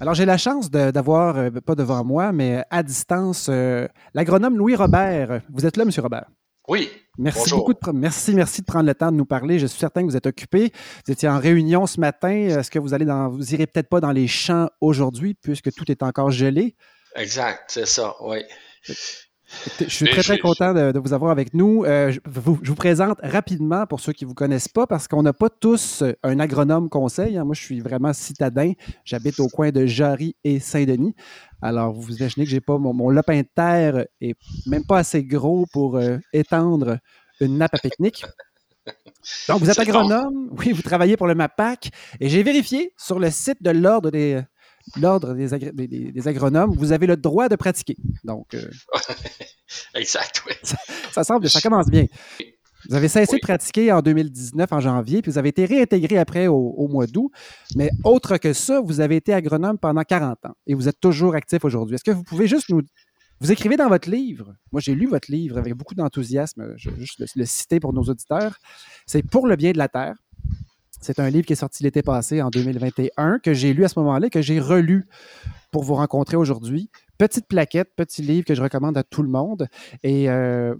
Alors, j'ai la chance d'avoir, euh, pas devant moi, mais à distance, euh, l'agronome Louis Robert. Vous êtes là, M. Robert? Oui. Merci beaucoup. De, merci, merci de prendre le temps de nous parler. Je suis certain que vous êtes occupé. Vous étiez en réunion ce matin. Est-ce que vous allez dans, vous irez peut-être pas dans les champs aujourd'hui puisque tout est encore gelé? Exact, c'est ça, oui. Je suis très, très content de, vous avoir avec nous. Euh, je, vous, présente rapidement pour ceux qui ne vous connaissent pas, parce qu'on n'a pas tous un agronome conseil. Hein. Moi, je suis vraiment citadin. J'habite au coin de Jarry et Saint-Denis. Alors, vous vous imaginez que j'ai pas mon, mon, lopin de terre et même pas assez gros pour euh, étendre une nappe à pique-nique. Donc, vous êtes agronome, oui, vous travaillez pour le MAPAC, et j'ai vérifié sur le site de l'Ordre des, l'ordre des, agronomes, vous avez le droit de pratiquer. Donc, euh, exact, oui. Ça, semble, ça commence bien. Vous avez cessé de pratiquer en 2019, en janvier, puis vous avez été réintégré après au, mois d'août. Mais autre que ça, vous avez été agronome pendant 40 ans et vous êtes toujours actif aujourd'hui. Est-ce que vous pouvez juste nous. Vous écrivez dans votre livre, moi j'ai lu votre livre avec beaucoup d'enthousiasme, je vais juste le citer pour nos auditeurs, c'est Pour le bien de la terre. C'est un livre qui est sorti l'été passé, en 2021, que j'ai lu à ce moment-là, que j'ai relu pour vous rencontrer aujourd'hui. Petite plaquette, petit livre que je recommande à tout le monde. Et euh,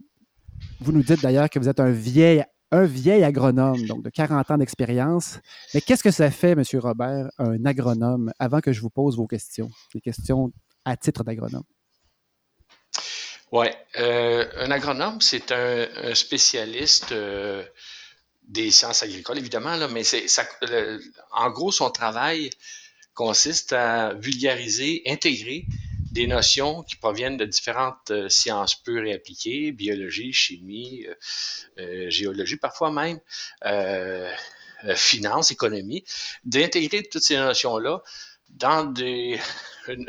vous nous dites d'ailleurs que vous êtes un vieil, un vieil agronome, donc de 40 ans d'expérience. Mais qu'est-ce que ça fait, M. Robert, un agronome, avant que je vous pose vos questions, des questions à titre d'agronome? Oui, euh, un agronome, c'est un, spécialiste euh, des sciences agricoles, évidemment, là, mais c'est ça, en gros, son travail consiste à vulgariser, intégrer des notions qui proviennent de différentes euh, sciences pures et appliquées, biologie, chimie, euh, euh, géologie parfois même, finance, économie, d'intégrer toutes ces notions-là dans, des,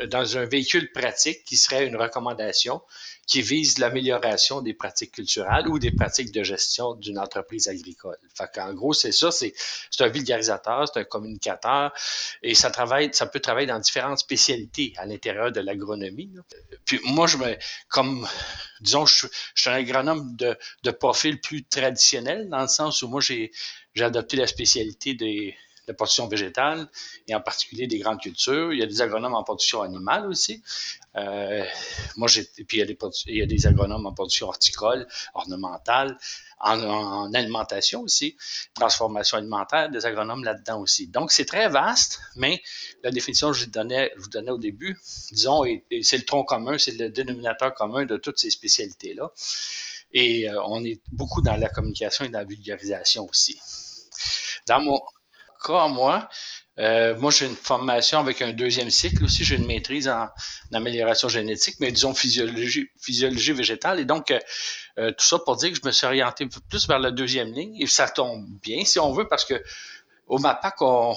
dans un véhicule pratique qui serait une recommandation qui vise l'amélioration des pratiques culturelles ou des pratiques de gestion d'une entreprise agricole. Fait qu'en gros, c'est ça, c'est, un vulgarisateur, c'est un communicateur et ça travaille, ça peut travailler dans différentes spécialités à l'intérieur de l'agronomie. Puis moi, je me, comme, disons, je, je suis un agronome de, de profil plus traditionnel dans le sens où moi, j'ai adopté la spécialité des la production végétale et en particulier des grandes cultures. Il y a des agronomes en production animale aussi. Euh, moi, j'ai, puis il y, a des, agronomes en production horticole, ornementale, en, alimentation aussi, transformation alimentaire, des agronomes là-dedans aussi. Donc, c'est très vaste, mais la définition que je vous donnais, je vous donnais au début, disons, c'est le tronc commun, c'est le dénominateur commun de toutes ces spécialités-là. Et euh, on est beaucoup dans la communication et dans la vulgarisation aussi. Dans mon, cas, moi, euh, moi, j'ai une formation avec un deuxième cycle aussi. J'ai une maîtrise en, amélioration génétique, mais disons physiologie, physiologie végétale. Et donc, euh, tout ça pour dire que je me suis orienté plus vers la deuxième ligne. Et ça tombe bien, si on veut, parce que au MAPAC, on,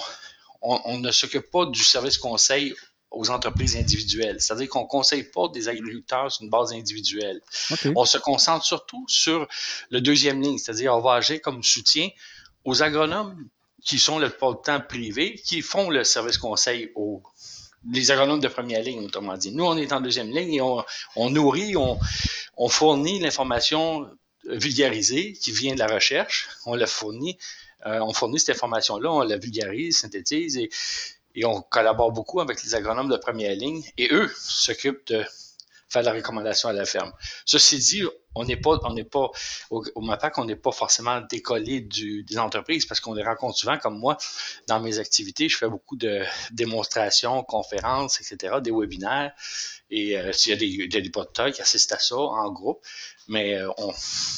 on, ne s'occupe pas du service conseil aux entreprises individuelles. C'est-à-dire qu'on ne conseille pas des agriculteurs sur une base individuelle. On se concentre surtout sur le deuxième ligne, c'est-à-dire on va agir comme soutien aux agronomes qui sont le temps privé, qui font le service conseil aux les agronomes de première ligne, autrement dit. Nous, on est en deuxième ligne et on, on nourrit, on, on fournit l'information vulgarisée qui vient de la recherche. On la fournit, euh, on fournit cette information-là, on la vulgarise, synthétise et, et on collabore beaucoup avec les agronomes de première ligne et eux s'occupent de faire la recommandation à la ferme. Ceci dit, on n'est pas, on n'est pas au, au MAPAC, on n'est pas forcément décollé du, des entreprises parce qu'on les rencontre souvent, comme moi, dans mes activités, je fais beaucoup de démonstrations, conférences, etc., des webinaires. Et euh, s'il y a des, des, des qui assistent à ça en groupe, mais euh,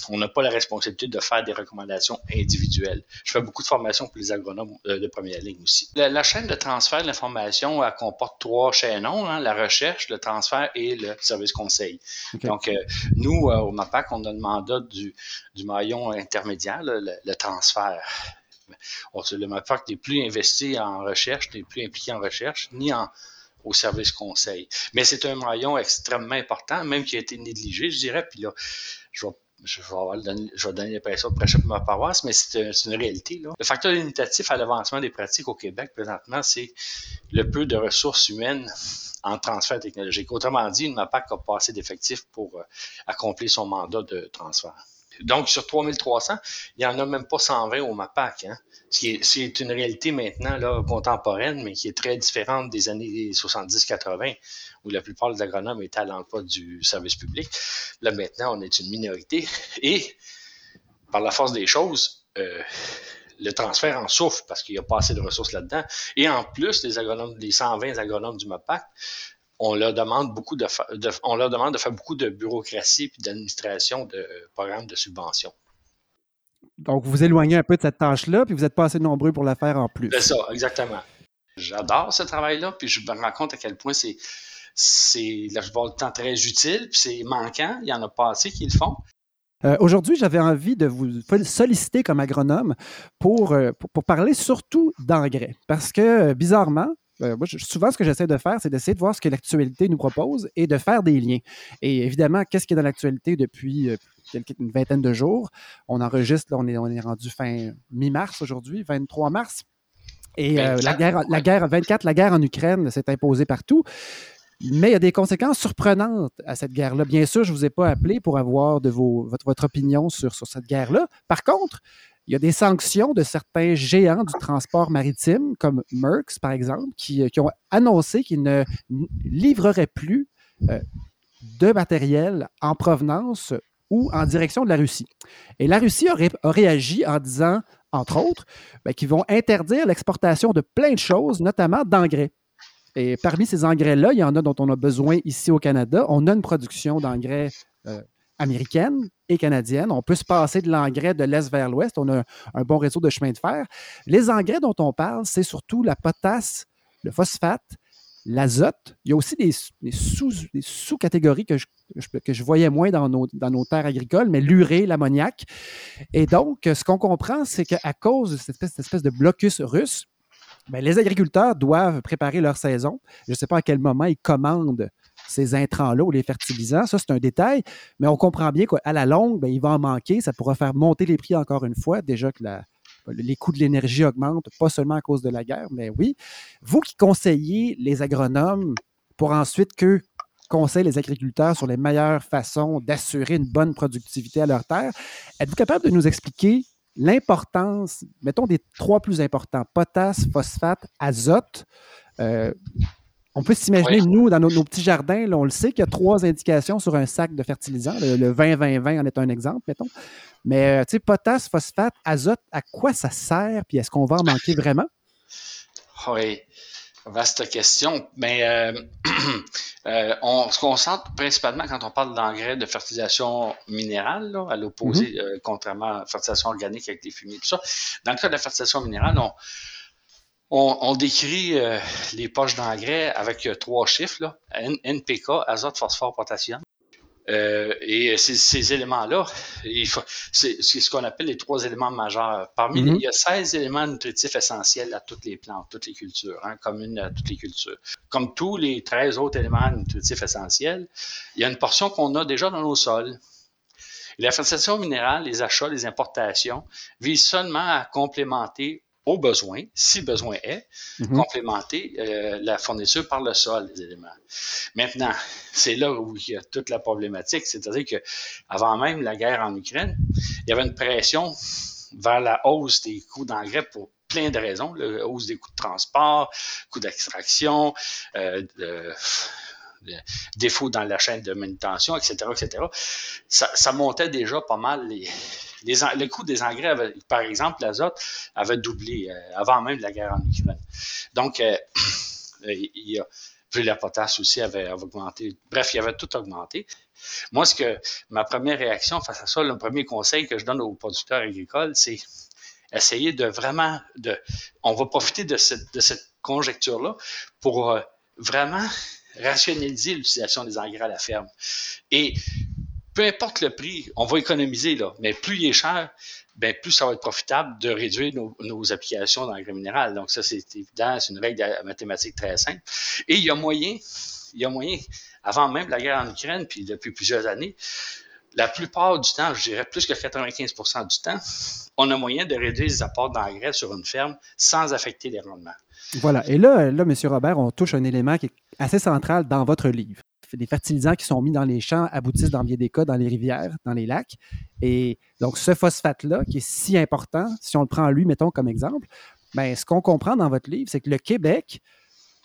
on n'a pas la responsabilité de faire des recommandations individuelles. Je fais beaucoup de formations pour les agronomes euh, de première ligne aussi. La, chaîne de transfert de l'information comporte trois chaînons, hein, la recherche, le transfert et le service conseil. Donc, euh, nous, au MAPAC, on a le mandat du, du maillon intermédiaire, le, transfert. le MAPAC n'est plus investi en recherche, n'est plus impliqué en recherche, ni en au service conseil. Mais c'est un maillon extrêmement important, même qui a été négligé, je dirais. Puis là, je vais je vais, donner, je vais donner l'impression de pour ma paroisse, mais c'est une réalité. Là. Le facteur limitatif à l'avancement des pratiques au Québec présentement, c'est le peu de ressources humaines en transfert technologique. Autrement dit, une MAPAC n'a pas assez d'effectifs pour euh, accomplir son mandat de transfert. Donc, sur 3300, il n'y en a même pas 120 au MAPAC. Hein? C'est une réalité maintenant contemporaine, mais qui est très différente des années 70-80, où la plupart des agronomes étaient à l'emploi du service public. Là, maintenant, on est une minorité. Et, par la force des choses, euh, le transfert en souffre parce qu'il n'y a pas assez de ressources là-dedans. Et en plus, les 120 agronomes du MAPAC, on leur demande beaucoup de, on leur demande de faire beaucoup de bureaucratie et d'administration de programmes de subvention. Donc, vous vous éloignez un peu de cette tâche-là, puis vous n'êtes pas assez nombreux pour la faire en plus. C'est ça, exactement. J'adore ce travail-là, puis je me rends compte à quel point c'est, c'est là, je vois le temps très utile, puis c'est manquant. Il y en a pas assez qui le font. Euh, aujourd'hui, j'avais envie de vous solliciter comme agronome pour, euh, pour, parler surtout d'engrais. Parce que, euh, souvent, ce que j'essaie de faire, c'est d'essayer de voir ce que l'actualité nous propose et de faire des liens. Et évidemment, qu'est-ce qui est dans l'actualité depuis une vingtaine de jours? On enregistre, on, est, on est rendu fin mi-mars aujourd'hui, 23 mars. Et la, guerre, la guerre 24, la guerre en Ukraine s'est imposée partout. Mais il y a des conséquences surprenantes à cette guerre-là. Bien sûr, je ne vous ai pas appelé pour avoir de votre, opinion sur, cette guerre-là. Par contre, il y a des sanctions de certains géants du transport maritime, comme Merckx, par exemple, qui, euh, ont annoncé qu'ils ne livreraient plus euh, de matériel en provenance ou en direction de la Russie. Et la Russie a, réagi en disant, entre autres, ben, qu'ils vont interdire l'exportation de plein de choses, notamment d'engrais. Et parmi ces engrais-là, il y en a dont on a besoin ici au Canada. On a une production d'engrais euh, américaine et canadienne. On peut se passer de l'engrais de l'Est vers l'Ouest. On a un bon réseau de chemin de fer. Les engrais dont on parle, c'est surtout la potasse, le phosphate, l'azote. Il y a aussi des, sous-catégories que, je, voyais moins dans nos, dans nos terres agricoles, mais l'urée, l'ammoniac. Et donc, ce qu'on comprend, c'est qu'à cause de cette espèce de blocus russe, ben, les agriculteurs doivent préparer leur saison. Je ne sais pas à quel moment ils commandent ces intrants-là ou les fertilisants. Ça, c'est un détail, mais on comprend bien qu'à la longue, ben, il va en manquer. Ça pourra faire monter les prix encore une fois. Déjà que les coûts de l'énergie augmentent, pas seulement à cause de la guerre, mais oui. Vous qui conseillez les agronomes pour ensuite qu'eux conseillent les agriculteurs sur les meilleures façons d'assurer une bonne productivité à leur terre, êtes-vous capable de nous expliquer l'importance, mettons des trois plus importants, potasse, phosphate, azote. Euh, on peut s'imaginer, nous, dans nos, petits jardins, on le sait qu'il y a trois indications sur un sac de fertilisant. Le, 20-20-20 en est un exemple, mettons. Mais, euh, tu sais, potasse, phosphate, azote, à quoi ça sert? Puis est-ce qu'on va en manquer vraiment? Oui. Vaste question, mais euh, euh, on se concentre principalement quand on parle d'engrais de fertilisation minérale, à l'opposé, mm-hmm. euh, contrairement à la fertilisation organique avec des fumiers, tout ça. Dans le cas de la fertilisation minérale, on, on, décrit les poches d'engrais avec trois chiffres, là, NPK, azote, phosphore, potassium. Euh, et ces, ces éléments-là, c'est ce qu'on appelle les trois éléments majeurs. Parmi les, mm-hmm. il y a 16 éléments nutritifs essentiels à toutes les plantes, toutes les cultures, hein, communes à toutes les cultures. Comme tous les 13 autres éléments nutritifs essentiels, il y a une portion qu'on a déjà dans nos sols. la fertilisation minérale, les achats, les importations visent seulement à complémenter au besoin, si besoin est, mhm. complémenter euh, la fourniture par le sol des éléments. Maintenant, c'est là où il y a toute la problématique, c'est-à-dire que avant même la guerre en Ukraine, il y avait une pression vers la hausse des coûts d'engrais pour plein de raisons, la hausse des coûts de transport, coûts d'extraction, euh, de, défauts dans la chaîne de manutention, etc., etc. Ça, montait déjà pas mal les, le coût des engrais, par exemple, l'azote, avait doublé euh, avant même la guerre en Ukraine. Donc, euh, il y a, la potasse aussi avait, augmenté. Bref, il y avait tout augmenté. Moi, ce que ma première réaction face à ça, le premier conseil que je donne aux producteurs agricoles, c'est essayer de vraiment de. On va profiter de cette, de cette conjecture-là pour euh, vraiment rationaliser l'utilisation des engrais à la ferme. Et peu importe le prix, on va économiser, là, mais plus il est cher, ben, plus ça va être profitable de réduire nos, applications d'engrais minéral. Donc, ça, c'est évident, c'est une règle mathématique très simple. Et il y a moyen, il y a moyen, avant même la guerre en Ukraine, puis depuis plusieurs années, la plupart du temps, je dirais plus que 95 du temps, on a moyen de réduire les apports d'engrais sur une ferme sans affecter les rendements. Voilà. Et là, là, M. Robert, on touche un élément qui est assez central dans votre livre. les fertilisants qui sont mis dans les champs aboutissent dans bien des cas dans les rivières, dans les lacs. Et donc, ce phosphate-là, qui est si important, si on le prend lui, mettons comme exemple, ben, ce qu'on comprend dans votre livre, c'est que le Québec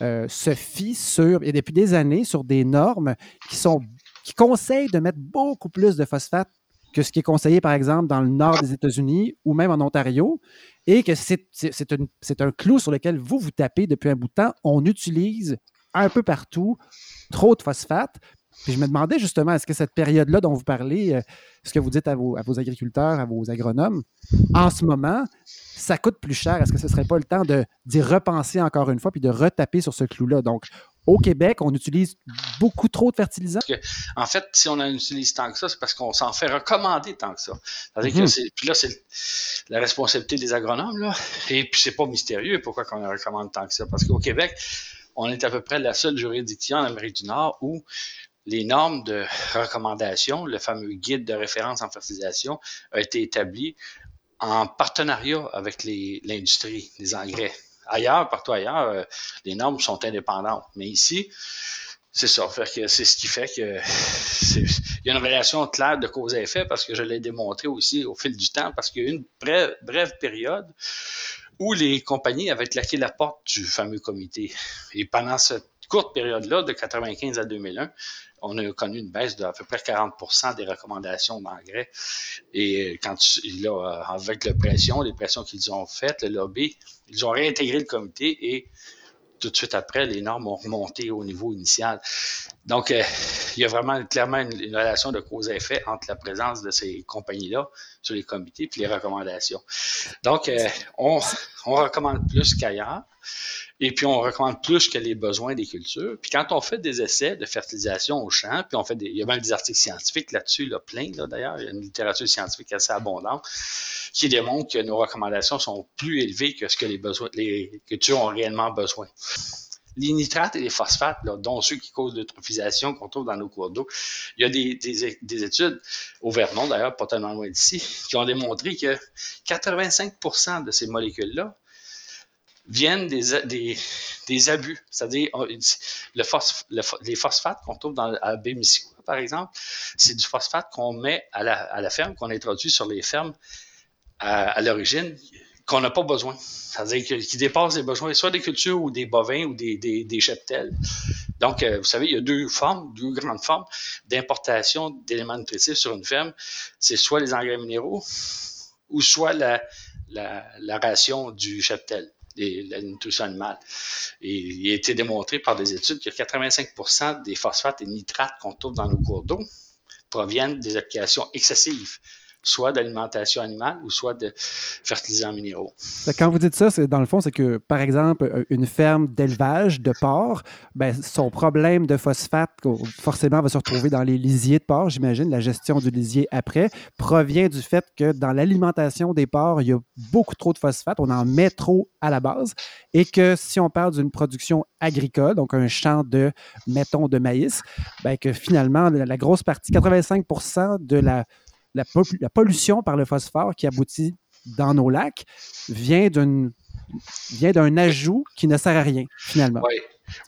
euh, se fie sur, et depuis des années, sur des normes qui sont qui conseillent de mettre beaucoup plus de phosphate que ce qui est conseillé, par exemple, dans le nord des États-Unis ou même en Ontario, et que c'est un clou sur lequel vous vous tapez depuis un bout de temps. On utilise un peu partout trop de phosphate. Puis je me demandais justement, est-ce que cette période-là dont vous parlez, euh, ce que vous dites à vos, agriculteurs, à vos agronomes, en ce moment, ça coûte plus cher? Est-ce que ce ne serait pas le temps d'y repenser encore une fois puis de retaper sur ce clou-là? Au Québec, on utilise beaucoup trop de fertilisants. en fait, si on en utilise tant que ça, c'est parce qu'on s'en fait recommander tant que ça. Mhm. puis là, c'est la responsabilité des agronomes. Là. Et puis, c'est pas mystérieux pourquoi on en recommande tant que ça. Parce qu'au Québec, on est à peu près la seule juridiction en Amérique du Nord où les normes de recommandation, le fameux guide de référence en fertilisation, a été établi en partenariat avec l'industrie des engrais. Ailleurs, partout ailleurs, euh, les normes sont indépendantes. Mais ici, c'est ça. c'est ce qui fait que il y a une relation claire de cause à effet parce que je l'ai démontré aussi au fil du temps parce qu'il y a eu une brève, brève période où les compagnies avaient claqué la porte du fameux comité. Et pendant cette courte période-là, de 95 à 2001, on a connu une baisse d'à peu près 40% des recommandations d'engrais. Et quand là, avec la pression, les pressions qu'ils ont faites, le lobby, ils ont réintégré le comité et tout de suite après, les normes ont remonté au niveau initial. Donc, euh, il y a vraiment clairement une, relation de cause à effet entre la présence de ces compagnies-là sur les comités et les recommandations. Donc, euh, on, on recommande plus qu'ailleurs. Et puis, on recommande plus que les besoins des cultures. Puis, quand on fait des essais de fertilisation au champ, puis on fait des, il y a même des articles scientifiques là-dessus, là, plein, d'ailleurs. Il y a une littérature scientifique assez abondante qui démontre que nos recommandations sont plus élevées que ce que les besoins, les cultures ont réellement besoin. Les nitrates et les phosphates, dont ceux qui causent l'eutrophisation qu'on trouve dans nos cours d'eau, il y a des, des, des études au Vermont, d'ailleurs, pas tellement loin d'ici, qui ont démontré que 85% de ces molécules-là viennent des, abus, c'est-à-dire le, les phosphates qu'on trouve dans à Bémiscou, par exemple, c'est du phosphate qu'on met à la ferme, qu'on introduit sur les fermes à, l'origine, qu'on n'a pas besoin. C'est-à-dire qui dépasse les besoins soit des cultures ou des bovins ou des, des, des cheptels. Donc, euh, vous savez, il y a deux formes, deux grandes formes d'importation d'éléments nutritifs sur une ferme. C'est soit les engrais minéraux ou soit la, ration du cheptel la nutrition animale. Il a été démontré par des études que 85% des phosphates et nitrates qu'on trouve dans nos cours d'eau proviennent des applications excessives soit d'alimentation animale ou soit de fertilisants minéraux. Quand vous dites ça, c'est dans le fond, c'est que, par exemple, euh, une ferme d'élevage de porc, ben, son problème de phosphate, forcément, va se retrouver dans les lisiers de porc, j'imagine, la gestion du lisier après, provient du fait que dans l'alimentation des porcs, il y a beaucoup trop de phosphate, on en met trop à la base, et que si on parle d'une production agricole, donc un champ de, mettons, de maïs, ben, que finalement, la grosse partie, 85% de la la, pollution par le phosphore qui aboutit dans nos lacs vient d'un ajout qui ne sert à rien, finalement.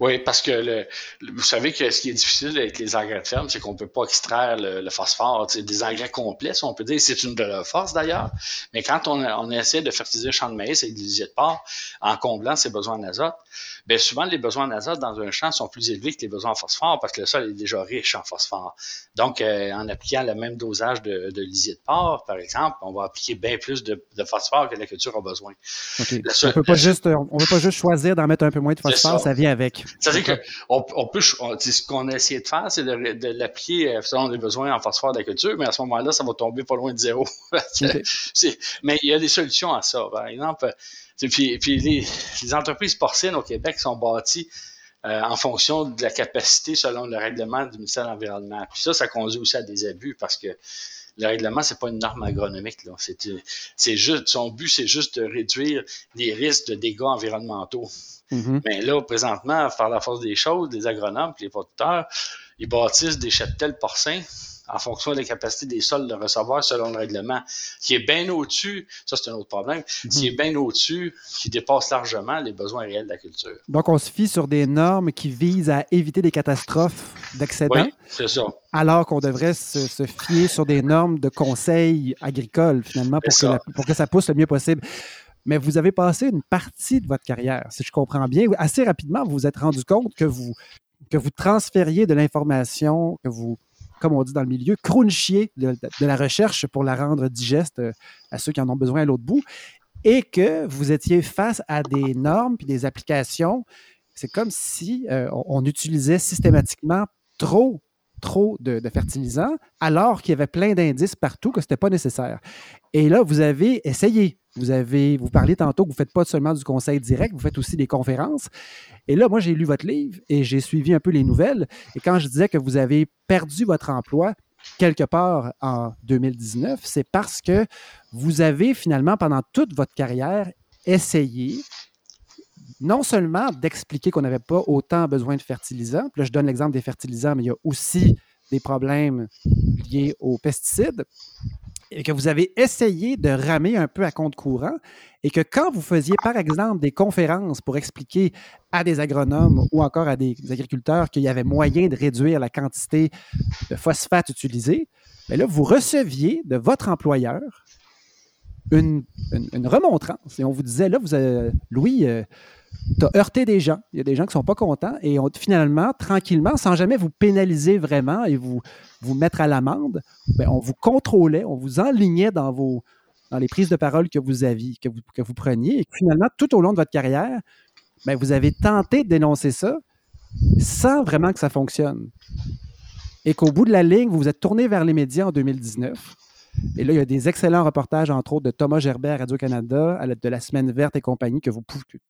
Oui, parce que vous savez que ce qui est difficile avec les engrais de ferme, c'est qu'on ne peut pas extraire le, phosphore. Des engrais complets, on peut dire, c'est une de leurs forces d'ailleurs. Mais quand on, essaie de fertiliser un champ de maïs avec du lisier de porc en comblant ses besoins en azote, bien souvent les besoins en azote dans un champ sont plus élevés que les besoins en phosphore parce que le sol est déjà riche en phosphore. Donc, euh, en appliquant le même dosage de, de, lisier de porc, par exemple, on va appliquer bien plus de, phosphore que la culture a besoin. on ne peut pas juste, on veut pas juste choisir d'en mettre un peu moins de phosphore, ça vient avec. C'est-à-dire qu'on on peut, ce qu'on a essayé de faire, c'est de, l'appliquer euh, selon les besoins en phosphore de la culture, mais à ce moment-là, ça va tomber pas loin de zéro. mais il y a des solutions à ça. Par exemple, puis, puis les, entreprises porcines au Québec sont bâties euh, en fonction de la capacité selon le règlement du ministère de l'Environnement. Puis ça, ça conduit aussi à des abus parce que le règlement, c'est pas une norme agronomique. C'est juste, son but, c'est juste de réduire les risques de dégâts environnementaux. Mm-hmm. Mais là, présentement, par la force des choses, les agronomes et les producteurs, ils bâtissent des cheptels porcins en fonction de la capacité des sols de recevoir selon le règlement, qui est bien au-dessus, ça c'est un autre problème, qui est bien au-dessus, qui dépasse largement les besoins réels de la culture. Donc, on se fie sur des normes qui visent à éviter des catastrophes d'excédent. Oui, c'est ça. Alors qu'on devrait se, fier sur des normes de conseil agricole, finalement, pour que, pour que ça pousse le mieux possible mais vous avez passé une partie de votre carrière, si je comprends bien. Assez rapidement, vous vous êtes rendu compte que vous, que vous transfériez de l'information, que vous comme on dit dans le milieu, crunchier de, la recherche pour la rendre digeste euh, à ceux qui en ont besoin à l'autre bout, et que vous étiez face à des normes puis des applications. C'est comme si euh, on, utilisait systématiquement trop trop de, fertilisants, alors qu'il y avait plein d'indices partout que ce n'était pas nécessaire. Et là, vous avez essayé. Vous avez, vous parlez tantôt que vous ne faites pas seulement du conseil direct, vous faites aussi des conférences. Et là, moi, j'ai lu votre livre et j'ai suivi un peu les nouvelles. Et quand je disais que vous avez perdu votre emploi quelque part en 2019, c'est parce que vous avez finalement, pendant toute votre carrière, essayé non seulement d'expliquer qu'on n'avait pas autant besoin de fertilisants, là, je donne l'exemple des fertilisants, mais il y a aussi des problèmes liés aux pesticides, et que vous avez essayé de ramer un peu à compte courant et que quand vous faisiez, par exemple, des conférences pour expliquer à des agronomes ou encore à des agriculteurs qu'il y avait moyen de réduire la quantité de phosphate utilisée, bien là, vous receviez de votre employeur une, remontrance. Et on vous disait, là, vous avez, Louis, euh, tu as heurté des gens. Il y a des gens qui ne sont pas contents et finalement, tranquillement, sans jamais vous pénaliser vraiment et vous, vous mettre à l'amende, ben, on vous contrôlait, on vous enlignait dans, vos, dans les prises de parole que vous aviez, que vous, que vous preniez. Et finalement, tout au long de votre carrière, ben, vous avez tenté de dénoncer ça sans vraiment que ça fonctionne. Et qu'au bout de la ligne, vous vous êtes tourné vers les médias en 2019 et là, il y a des excellents reportages, entre autres, de Thomas Gerbert à Radio-Canada, de la Semaine verte et compagnie, que, vous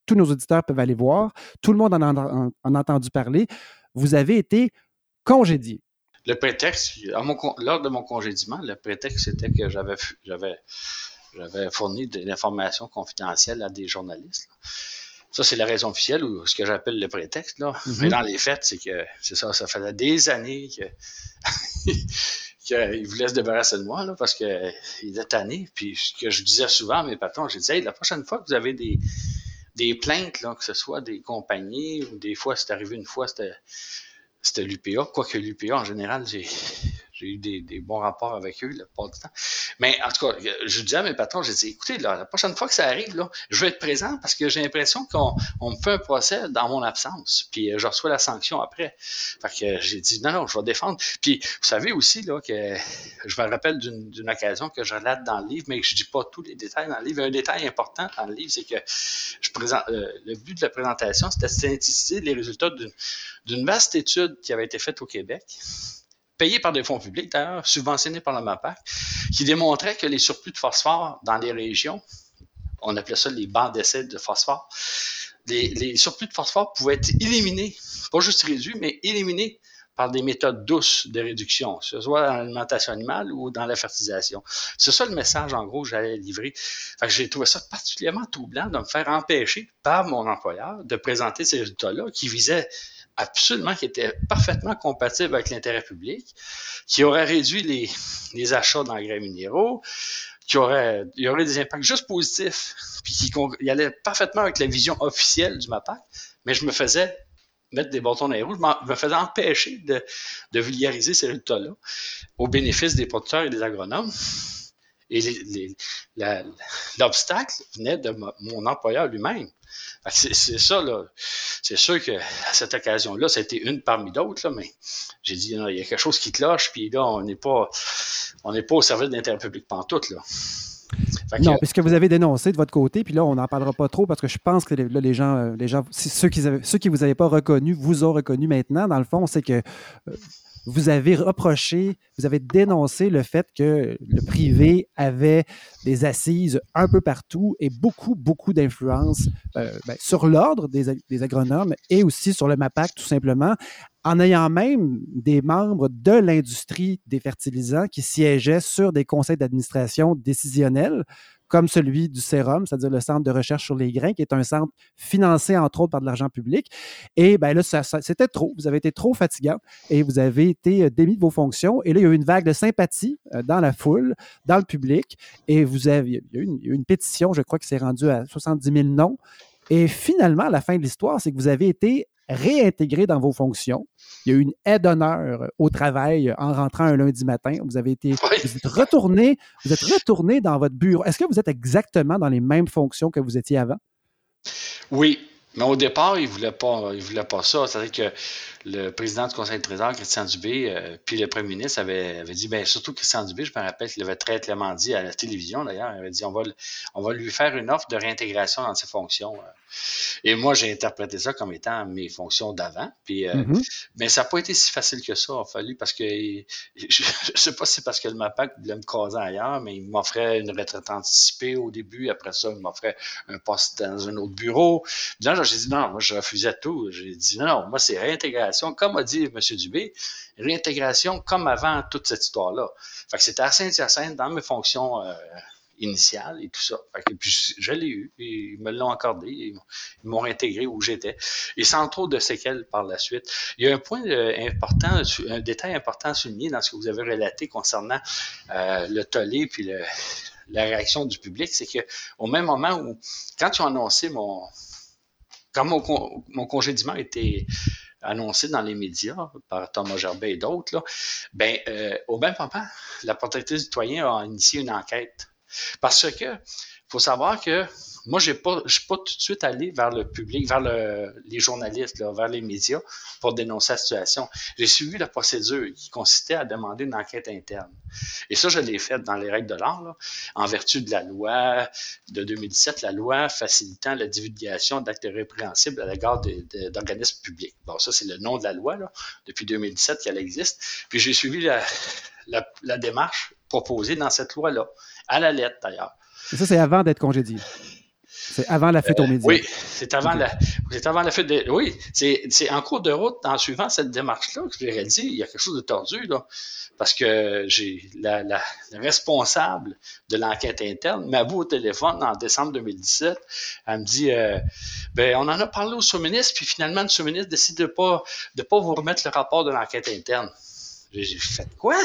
tous nos auditeurs peuvent aller voir. Tout le monde en a, entendu parler. Vous avez été congédié. Le prétexte, lors de mon congédiement, le prétexte, c'était que j'avais, fourni de l'information confidentielle à des journalistes. Ça, c'est la raison officielle ou ce que j'appelle le prétexte. Là. Mm-hmm. Mais dans les faits, c'est que c'est ça, ça faisait des années que qu'il voulait se débarrasser de moi là, parce qu'il était tanné. Puis ce que je disais souvent à mes patrons, je disais la prochaine fois que vous avez des, des plaintes, là, que ce soit des compagnies ou des fois, c'est arrivé une fois, c'était l'UPA. Quoique l'UPA, en général, j'ai j'ai eu des, bons rapports avec eux la plupart du temps. Mais en tout cas, je disais à mes patrons, j'ai dit, écoutez, la prochaine fois que ça arrive, là, je vais être présent parce que j'ai l'impression qu'on me fait un procès dans mon absence, puis euh, je reçois la sanction après. Fait que j'ai dit, non, non, je vais défendre. Puis vous savez aussi là, que je me rappelle d'une occasion que je relate dans le livre, mais que je dis pas tous les détails dans le livre. Un détail important dans le livre, c'est que euh, le but de la présentation, c'était de synthétiser les résultats d'une vaste étude qui avait été faite au Québec payé par des fonds publics d'ailleurs, subventionné par la MAPAC, qui démontrait que les surplus de phosphore dans les régions, on appelait ça les bancs d'essai de phosphore, les, surplus de phosphore pouvaient être éliminés, pas juste réduits, mais éliminés par des méthodes douces de réduction, que ce soit dans l'alimentation animale ou dans la fertilisation. C'est ça le message, en gros, que j'allais livrer. j'ai trouvé ça particulièrement troublant de me faire empêcher par mon employeur de présenter ces résultats-là qui visaient absolument qui était parfaitement compatible avec l'intérêt public, qui aurait réduit les, achats d'engrais minéraux, qui aurait, des impacts juste positifs, puis qui allait parfaitement avec la vision officielle du MAPAC, mais je me faisais mettre des bâtons dans les roues, je me faisais empêcher de vulgariser ces résultats-là au bénéfice des producteurs et des agronomes. Et l'obstacle venait de mon employeur lui-même. C'est ça, là. C'est sûr que à cette occasion-là, été une parmi d'autres, mais j'ai dit, il y a quelque chose qui cloche, puis là, on n'est pas, on n'est pas au service de l'intérêt public pantoute, là. non, puisque vous avez dénoncé de votre côté, puis là, on n'en parlera pas trop parce que je pense que là, les gens, euh, les gens ceux qui ne vous avaient pas reconnu, vous ont reconnu maintenant. Dans le fond, c'est que euh, vous avez reproché, vous avez dénoncé le fait que le privé avait des assises un peu partout et beaucoup, beaucoup d'influence euh, ben, sur l'ordre des, des, agronomes et aussi sur le MAPAC, tout simplement, en ayant même des membres de l'industrie des fertilisants qui siégeaient sur des conseils d'administration décisionnels comme celui du Sérum, c'est-à-dire le Centre de recherche sur les grains, qui est un centre financé, entre autres, par de l'argent public. Et ben là, c'était trop. Vous avez été trop fatigant et vous avez été euh, démis de vos fonctions. Et là, il y a eu une vague de sympathie euh, dans la foule, dans le public. Et vous avez, il y a eu une, une pétition, je crois, qui s'est rendue à 70 000 noms. Et finalement, la fin de l'histoire, c'est que vous avez été réintégré dans vos fonctions. Il y a eu une aide d'honneur au travail en rentrant un lundi matin. Vous avez été vous êtes retourné, vous êtes retourné dans votre bureau. Est-ce que vous êtes exactement dans les mêmes fonctions que vous étiez avant? Oui, mais au départ, il ne voulait, pas, voulait pas ça. C'est-à-dire que le président du Conseil de Trésor, Christian Dubé, euh, puis le premier ministre avait, avait dit, bien, surtout Christian Dubé, je me rappelle qu'il avait très clairement dit à la télévision d'ailleurs, il avait dit, on va, on va lui faire une offre de réintégration dans ses fonctions. Euh. Et moi, j'ai interprété ça comme étant mes fonctions d'avant. Puis, euh, mm-hmm. Mais ça n'a pas été si facile que ça. Il a fallu parce que, je ne sais pas si c'est parce que le MAPAC voulait me caser ailleurs, mais il m'offrait une retraite anticipée au début. Après ça, il m'offrait un poste dans un autre bureau. J'ai dit non, moi, je refusais tout. J'ai dit non, moi, c'est réintégration. Comme a dit M. Dubé, réintégration comme avant toute cette histoire-là. Fait que c'était assez intéressant dans mes fonctions euh, initiales et tout ça. Fait que, puis je l'ai eu, ils me l'ont accordé, ils m'ont réintégré où j'étais. Et sans trop de séquelles par la suite. Il y a un point euh, important, un détail important à souligner dans ce que vous avez relaté concernant euh, le tollé puis la réaction du public, c'est que au même moment où, quand ils ont annoncé mon, quand mon, mon congédiement était annoncé dans les médias par Thomas Gerbet et d'autres, ben, euh, au même moment, la protectrice du citoyen a initié une enquête. Parce que faut savoir que moi, je ne suis pas tout de suite allé vers le public, vers les journalistes, vers les médias pour dénoncer la situation. J'ai suivi la procédure qui consistait à demander une enquête interne. Et ça, je l'ai fait dans les règles de l'art, en vertu de la loi de 2017, la loi facilitant la divulgation d'actes répréhensibles à l'égard d'organismes publics. Bon, ça, c'est le nom de la loi, depuis 2017 qu'elle existe. Puis j'ai suivi la, la démarche proposée dans cette loi-là, à la lettre d'ailleurs. Et ça, c'est avant d'être congédié. C'est avant la fuite aux médias. Oui, c'est avant, la, avant la fuite. De, oui, c'est en cours de route, en suivant cette démarche-là, que je lui ai dit, il y a quelque chose de tordu, là. Parce que j'ai la, la, responsable de l'enquête interne m'avoue au téléphone en décembre 2017. Elle me dit euh, ben, on en a parlé au sous-ministre, puis finalement, le sous-ministre décide de ne pas, de pas vous remettre le rapport de l'enquête interne. J'ai fait quoi?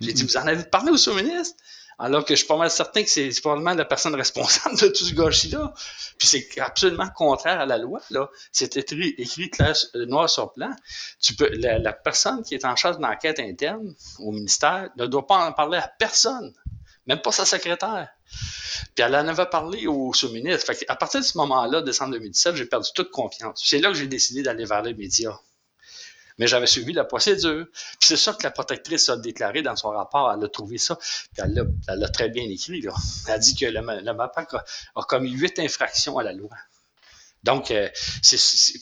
J'ai dit, vous en avez parlé au sous-ministre? Alors que je suis pas mal certain que c'est probablement la personne responsable de tout ce gâchis-là. Puis c'est absolument contraire à la loi. Là. C'est écrit, écrit clair, euh, noir sur blanc. Tu peux, la, personne qui est en charge de l'enquête interne au ministère ne doit pas en parler à personne, même pas sa secrétaire. Puis elle en avait parlé au sous-ministre. À partir de ce moment-là, décembre 2017, j'ai perdu toute confiance. C'est là que j'ai décidé d'aller vers les médias mais j'avais suivi la procédure. Puis c'est ça que la protectrice a déclaré dans son rapport. Elle a trouvé ça, puis elle l'a très bien écrit. Là. Elle a dit que le, MAPAC a, commis huit infractions à la loi. Donc, euh,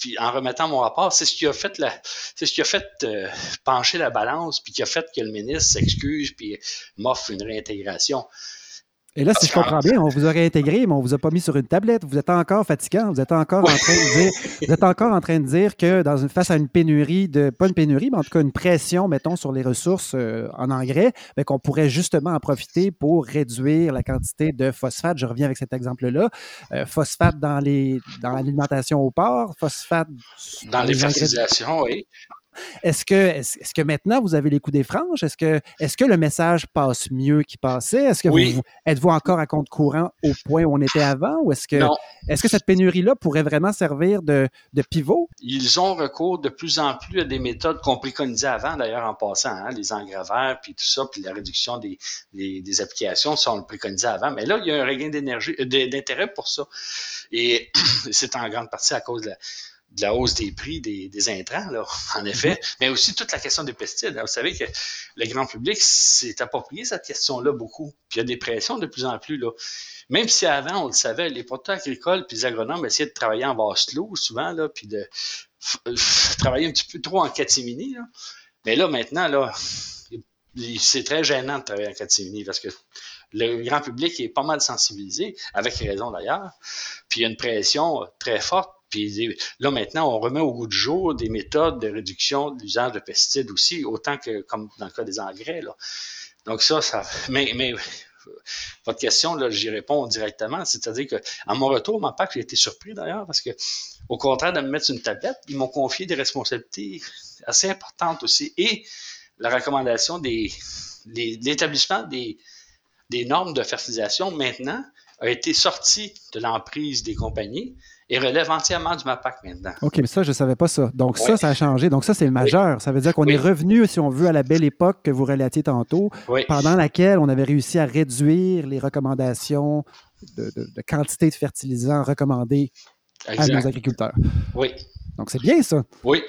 puis en remettant mon rapport, c'est ce qui a fait la, c'est ce qui a fait euh, pencher la balance, puis qui a fait que le ministre s'excuse puis m'offre une réintégration. Et là, si je comprends bien, on vous aurait intégré, mais on vous a pas mis sur une tablette. Vous êtes encore fatigant. Vous êtes encore en train de dire, vous êtes encore en train de dire que dans une, face à une pénurie de, pas une pénurie, mais en tout cas une pression, mettons, sur les ressources euh, en engrais, ben, qu'on pourrait justement en profiter pour réduire la quantité de phosphate. Je reviens avec cet exemple-là. Euh, phosphate dans les, dans l'alimentation au porc, phosphate dans les, les fertilisations, oui. Est-ce que, est-ce, que maintenant vous avez les coups des franges? Est-ce que, est-ce que le message passe mieux qu'il passait? Est-ce que vous, êtes-vous encore à compte courant au point où on était avant? Ou est-ce que, est-ce que cette pénurie-là pourrait vraiment servir de, pivot? Ils ont recours de plus en plus à des méthodes qu'on préconisait avant, d'ailleurs, en passant, hein, les engrais verts, puis tout ça, puis la réduction des, des, applications, ça, on le préconisait avant. Mais là, il y a un regain d'énergie, euh, d'intérêt pour ça. Et c'est en grande partie à cause de la, de la hausse des prix des, intrants, là, en effet, mhm. mais aussi toute la question des pesticides. Vous savez que le grand public s'est approprié cette question-là beaucoup. Puis il y a des pressions de plus en plus. Là. Même si avant, on le savait, les producteurs agricoles puis les agronomes essayaient de travailler en basse l'eau souvent, là, puis de travailler un petit peu trop en catimini. Là. Mais là, maintenant, là, c'est très gênant de travailler en catimini parce que le grand public est pas mal sensibilisé, avec raison d'ailleurs. Puis il y a une pression très forte puis là, maintenant, on remet au goût du jour des méthodes de réduction de l'usage de pesticides aussi, autant que comme dans le cas des engrais. Là. Donc ça, ça. Mais, mais votre question, j'y réponds directement. C'est-à-dire que à mon retour, ma PAC, j'ai été surpris d'ailleurs parce que, au contraire de me mettre une tablette, ils m'ont confié des responsabilités assez importantes aussi. Et la recommandation des l'établissement des, des normes de fertilisation maintenant a été sorti de l'emprise des compagnies et relève entièrement du MAPAC maintenant. OK, mais ça, je ne savais pas ça. Donc, ça, ça a changé. Donc, ça, c'est majeur. Ça veut dire qu'on est revenu, si on veut, à la belle époque que vous relatiez tantôt, pendant laquelle on avait réussi à réduire les recommandations de, quantité de fertilisants recommandés à nos agriculteurs. Oui. Donc, c'est bien ça. Oui.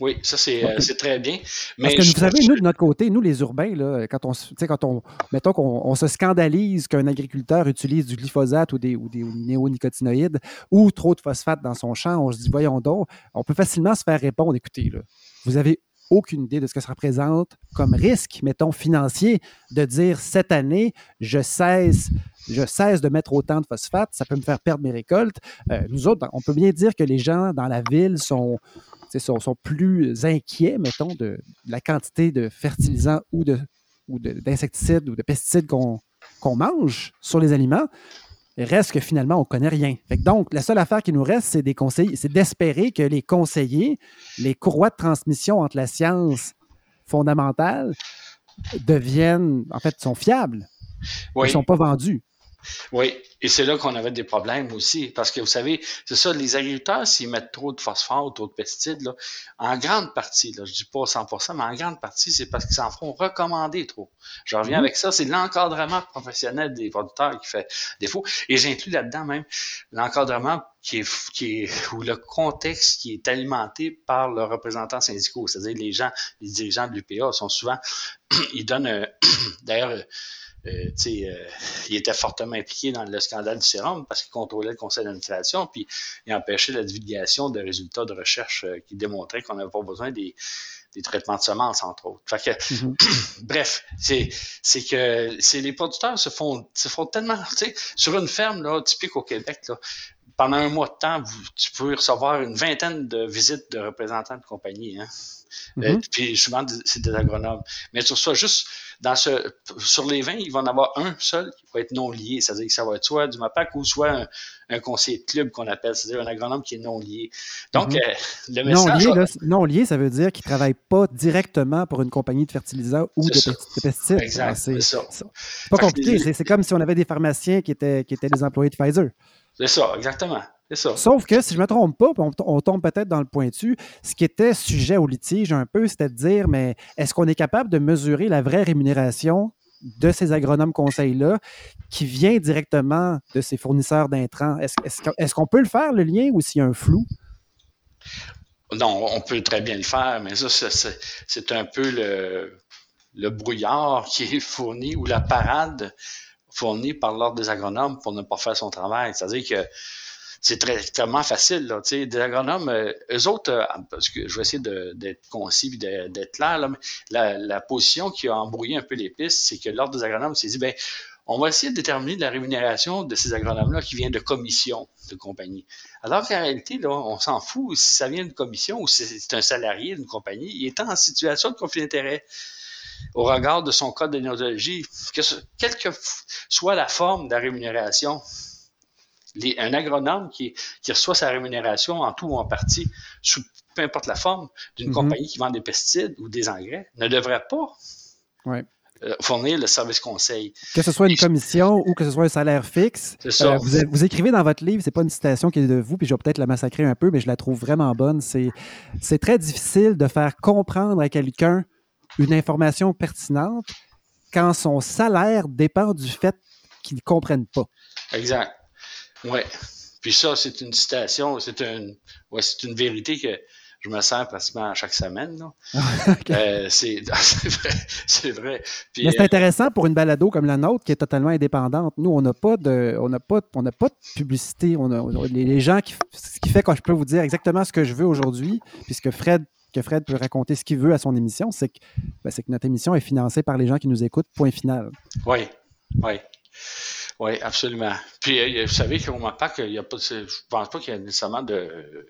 Oui, ça euh, c'est très bien. Mais Parce que vous savez, nous, de notre côté, nous les urbains, là, quand on quand on mettons qu'on se scandalise qu'un agriculteur utilise du glyphosate ou des, ou des néonicotinoïdes ou trop de phosphate dans son champ, on se dit voyons donc, on peut facilement se faire répondre, écoutez, là, vous avez aucune idée de ce que ça représente comme risque, mettons, financier, de dire cette année, je cesse, je cesse de mettre autant de phosphate, ça peut me faire perdre mes récoltes. Euh, nous autres, on peut bien dire que les gens dans la ville sont, sont, sont, plus inquiets, mettons, de, la quantité de fertilisants ou de ou d'insecticides ou de pesticides qu'on mange sur les aliments. Il reste que finalement, on ne connaît rien. donc, la seule affaire qui nous reste, c'est des conseils, c'est d'espérer que les conseillers, les courroies de transmission entre la science fondamentale deviennent, en fait, sont fiables. Ils ne sont pas vendus. Oui, et c'est là qu'on avait des problèmes aussi. Parce que vous savez, c'est ça, les agriculteurs, s'ils mettent trop de phosphore, trop de pesticides, là, en grande partie, là, je dis pas 100%, mais en grande partie, c'est parce qu'ils s'en font recommander trop. Je reviens mhm. avec ça, c'est l'encadrement professionnel des producteurs qui fait défaut. Et j'inclus là-dedans même l'encadrement qui est, qui est, ou le contexte qui est alimenté par leurs représentants syndicaux, c'est-à-dire les gens, les dirigeants de l'UPA sont souvent, ils donnent, d'ailleurs, euh, euh, il était fortement impliqué dans le scandale du sérum parce qu'il contrôlait le conseil d'administration, puis il empêchait la divulgation de résultats de recherche euh, qui démontraient qu'on n'avait pas besoin des, traitements de semences, entre autres. Mhm. bref, c'est, que c'est les producteurs se font, se font tellement, sur une ferme là, typique au Québec, pendant un mois de temps, tu peux recevoir une vingtaine de visites de représentants de compagnie. Hein. Mhm. puis souvent, c'est des agronomes. Mais sur ça, juste dans ce, sur les 20, il va en avoir un seul qui va être non lié. C'est-à-dire que ça va être soit du MAPAC ou soit un, conseiller de club qu'on appelle, c'est-à-dire un agronome qui est non lié. Donc, mhm. euh, le message. Non lié, non lié, ça veut dire qu'il ne travaille pas directement pour une compagnie de fertilisants ou de, pesticides. Exact. C'est pas compliqué. C'est comme si on avait des pharmaciens qui étaient, qui étaient des employés de Pfizer. C'est ça, exactement. Sauf que, si je ne me trompe pas, on, tombe peut-être dans le pointu, ce qui était sujet au litige un peu, c'était de dire, mais est-ce qu'on est capable de mesurer la vraie rémunération de ces agronomes conseils-là qui vient directement de ces fournisseurs d'intrants? Est-ce qu'on peut le faire, le lien, ou s'il y a un flou? Non, on peut très bien le faire, mais ça, c'est un peu le, le brouillard qui est fourni ou la parade fournie par l'ordre des agronomes pour ne pas faire son travail. C'est-à-dire que c'est très, extrêmement facile. Là, des agronomes, euh, eux autres, euh, parce que je vais essayer d'être concis et d'être clair, là, mais la, position qui a embrouillé un peu les pistes, c'est que l'Ordre des agronomes s'est dit, ben, on va essayer de déterminer la rémunération de ces agronomes-là qui vient de commission de compagnie. Alors qu'en réalité, on s'en fout si ça vient d'une commission ou si c'est un salarié d'une compagnie, il est en situation de conflit d'intérêt au regard de son code de que, quelle que soit la forme de la rémunération un agronome qui, reçoit sa rémunération en tout ou en partie, sous peu importe la forme, d'une mhm. compagnie qui vend des pesticides ou des engrais, ne devrait pas euh, fournir le service conseil. Que ce soit une commission ou que ce soit un salaire fixe. Euh, vous, écrivez dans votre livre, c'est pas une citation qui est de vous, puis je vais peut-être la massacrer un peu, mais je la trouve vraiment bonne. C'est très difficile de faire comprendre à quelqu'un une information pertinente quand son salaire dépend du fait qu'il ne comprenne pas. Exact. Oui. Puis ça, c'est une citation, c'est une, ouais, c'est une vérité que je me sers pratiquement chaque semaine. Euh, c'est, vrai. C'est vrai. Mais c'est euh, intéressant pour une balado comme la nôtre qui est totalement indépendante. Nous, on n'a pas de, on n'a pas, on n'a pas de publicité. On a, les, gens qui, ce qui fait que je peux vous dire exactement ce que je veux aujourd'hui, puisque Fred que Fred peut raconter ce qu'il veut à son émission, c'est que, ben, c'est que notre émission est financée par les gens qui nous écoutent, point final. Oui, oui. Oui, absolument. Puis, euh, vous savez qu'au MAPAC, il y a pas, je pense pas qu'il y a nécessairement de,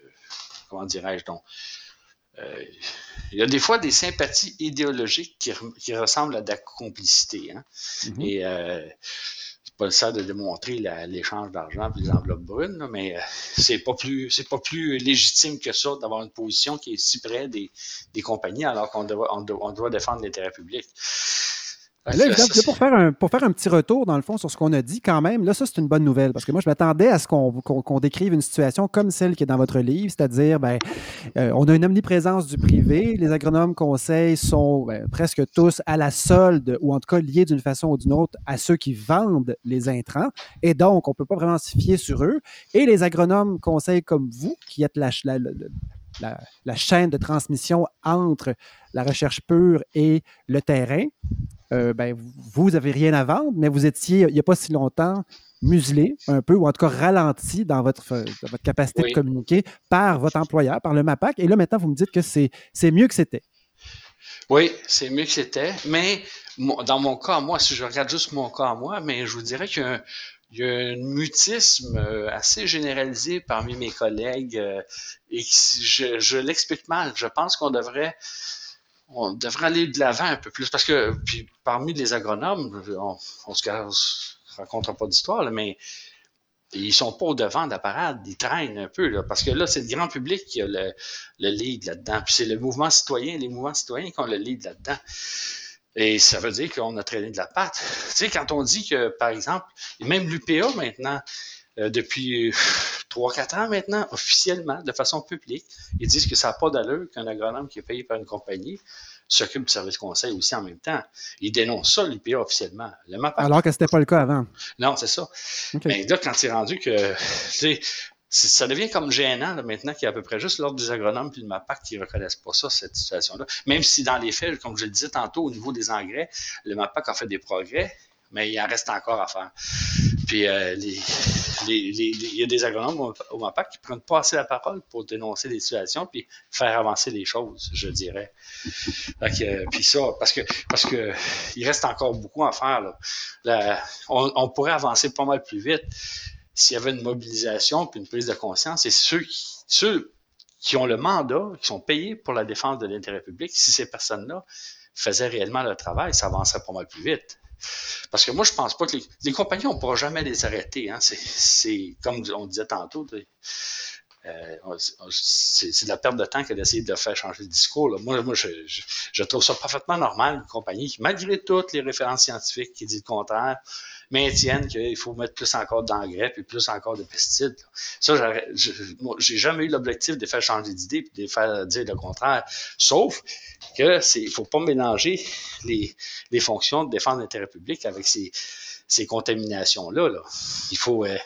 comment dirais-je donc, il y a des fois des sympathies idéologiques qui, ressemblent à de la complicité. Hein? Mm-hmm. Et euh, de démontrer l'échange d'argent et les enveloppes brunes, mais euh, c'est pas plus pas plus légitime que ça d'avoir une position qui est si près des, compagnies alors qu'on on doit défendre l'intérêt public. Là, pour, faire un, pour faire un petit retour, dans le fond, sur ce qu'on a dit, quand même, là, ça, c'est une bonne nouvelle. Parce que moi, je m'attendais à ce qu'on décrive une situation comme celle qui est dans votre livre, c'est-à-dire, ben, euh, on a une omniprésence du privé. Les agronomes conseils sont ben, presque tous à la solde, ou en tout cas liés d'une façon ou d'une autre à ceux qui vendent les intrants. Et donc, on ne peut pas vraiment se fier sur eux. Et les agronomes conseils comme vous, qui êtes la, la, la, la chaîne de transmission entre la recherche pure et le terrain, euh, ben, vous n'avez rien à vendre, mais vous étiez, il n'y a pas si longtemps, muselé un peu, ou en tout cas ralenti dans votre, votre capacité de communiquer par votre employeur, par le MAPAC. Et là, maintenant, vous me dites que c'est mieux que c'était. Oui, c'est mieux que c'était. Mais dans mon cas, moi, si je regarde juste mon cas à moi, mais je vous dirais qu'il y a un mutisme euh, assez généralisé parmi mes collègues euh, et je, je l'explique mal. Je pense qu'on devrait on devrait aller de l'avant un peu plus parce que puis parmi les agronomes, on, on se, raconte pas d'histoire, mais ils sont pas au devant de la parade, ils traînent un peu parce que là c'est le grand public qui a le, le lead là-dedans, puis c'est le mouvement citoyen, les mouvements citoyens qui ont le lead là-dedans. Et ça veut dire qu'on a traîné de la patte. Tu sais, quand on dit que, par exemple, même l'UPA maintenant, depuis 3-4 ans maintenant, officiellement, de façon publique. Ils disent que ça n'a pas d'allure qu'un agronome qui est payé par une compagnie s'occupe du service conseil aussi en même temps. Ils dénoncent ça, l'IPA, officiellement. Alors que ce n'était pas le cas avant. Non, c'est ça. Mais là, quand c'est rendu que, ça devient comme gênant maintenant qu'il y a à peu près juste l'ordre des agronomes puis le MAPAC qui ne reconnaissent pas ça, cette situation-là. Même si dans les faits, comme je le disais tantôt, au niveau des engrais, le MAPAC a fait des progrès, mais il en reste encore à faire. Puis euh, il y a des agronomes au, MAPAC qui ne prennent pas assez la parole pour dénoncer les situations puis faire avancer les choses, je dirais. puis ça, parce que parce que il reste encore beaucoup à faire. on, pourrait avancer pas mal plus vite s'il y avait une mobilisation puis une prise de conscience. Et ceux ceux qui ont le mandat, qui sont payés pour la défense de l'intérêt public, si ces personnes-là faisaient réellement leur travail, ça avancerait pas mal plus vite. Parce que moi, je pense pas que les, compagnies, on ne pourra jamais les arrêter. Hein. C'est comme on disait tantôt. Euh, c'est de la perte de temps que d'essayer de faire changer le discours. Moi, moi je, trouve ça parfaitement normal, une compagnie qui, malgré toutes les références scientifiques qui disent le contraire, maintiennent qu'il faut mettre plus encore d'engrais puis plus encore de pesticides. Ça, j'ai jamais eu l'objectif de faire changer d'idée et de faire dire le contraire. Sauf que c'est, il faut pas mélanger les, les fonctions de défense l'intérêt public avec ces, ces contaminations-là. Là. Il faut, euh,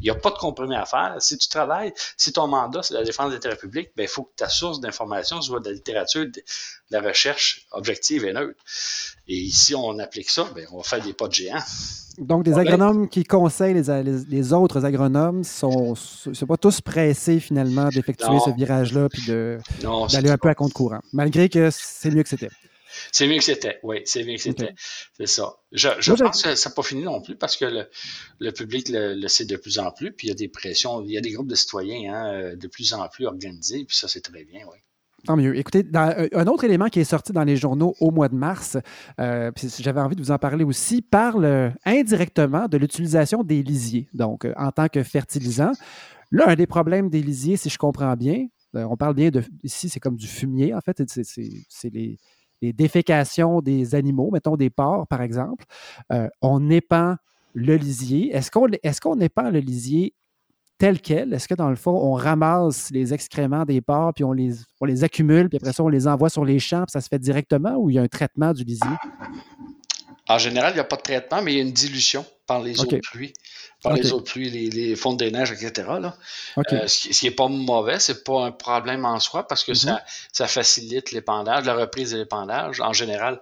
il n'y a pas de compromis à faire. Si tu travailles, si ton mandat, c'est la défense de l'intérêt public, ben, il faut que ta source d'information soit de la littérature, de, la recherche objective et neutre. Et si on applique ça, ben, on va faire des pas de géants. Donc, des agronomes qui conseillent les, les, autres agronomes sont, sont pas tous pressés finalement d'effectuer ce virage-là puis d'aller un peu à compte courant, malgré que c'est mieux que c'était. C'est mieux que c'était, oui, c'est mieux que c'était. C'est ça. Je, pense que ça n'a pas fini non plus parce que le, public le, sait de plus en plus, puis il y a des pressions, il y a des groupes de citoyens hein, de plus en plus organisés, puis ça, c'est très bien, oui. Tant mieux. Écoutez, euh, un autre élément qui est sorti dans les journaux au mois de mars, euh, j'avais envie de vous en parler aussi, parle indirectement de l'utilisation des lisiers, donc euh, en tant que fertilisant. Là, un des problèmes des lisiers, si je comprends bien, on parle bien de. Ici, c'est comme du fumier, en fait. C'est les, les défécations des animaux, mettons des porcs par exemple, euh, on épand le lisier. Est-ce qu'on est épand le lisier tel quel? Est-ce que dans le fond, on ramasse les excréments des porcs, puis on les, on les accumule, puis après ça, on les envoie sur les champs, puis ça se fait directement, ou il y a un traitement du lisier? En général, il n'y a pas de traitement, mais il y a une dilution par les eaux de pluie, par les eaux de pluie, les, les fonds des neiges, etc. Euh, ce qui n'est pas mauvais, c'est pas un problème en soi parce que ça, mhm. ça facilite l'épandage, la reprise de l'épandage en général.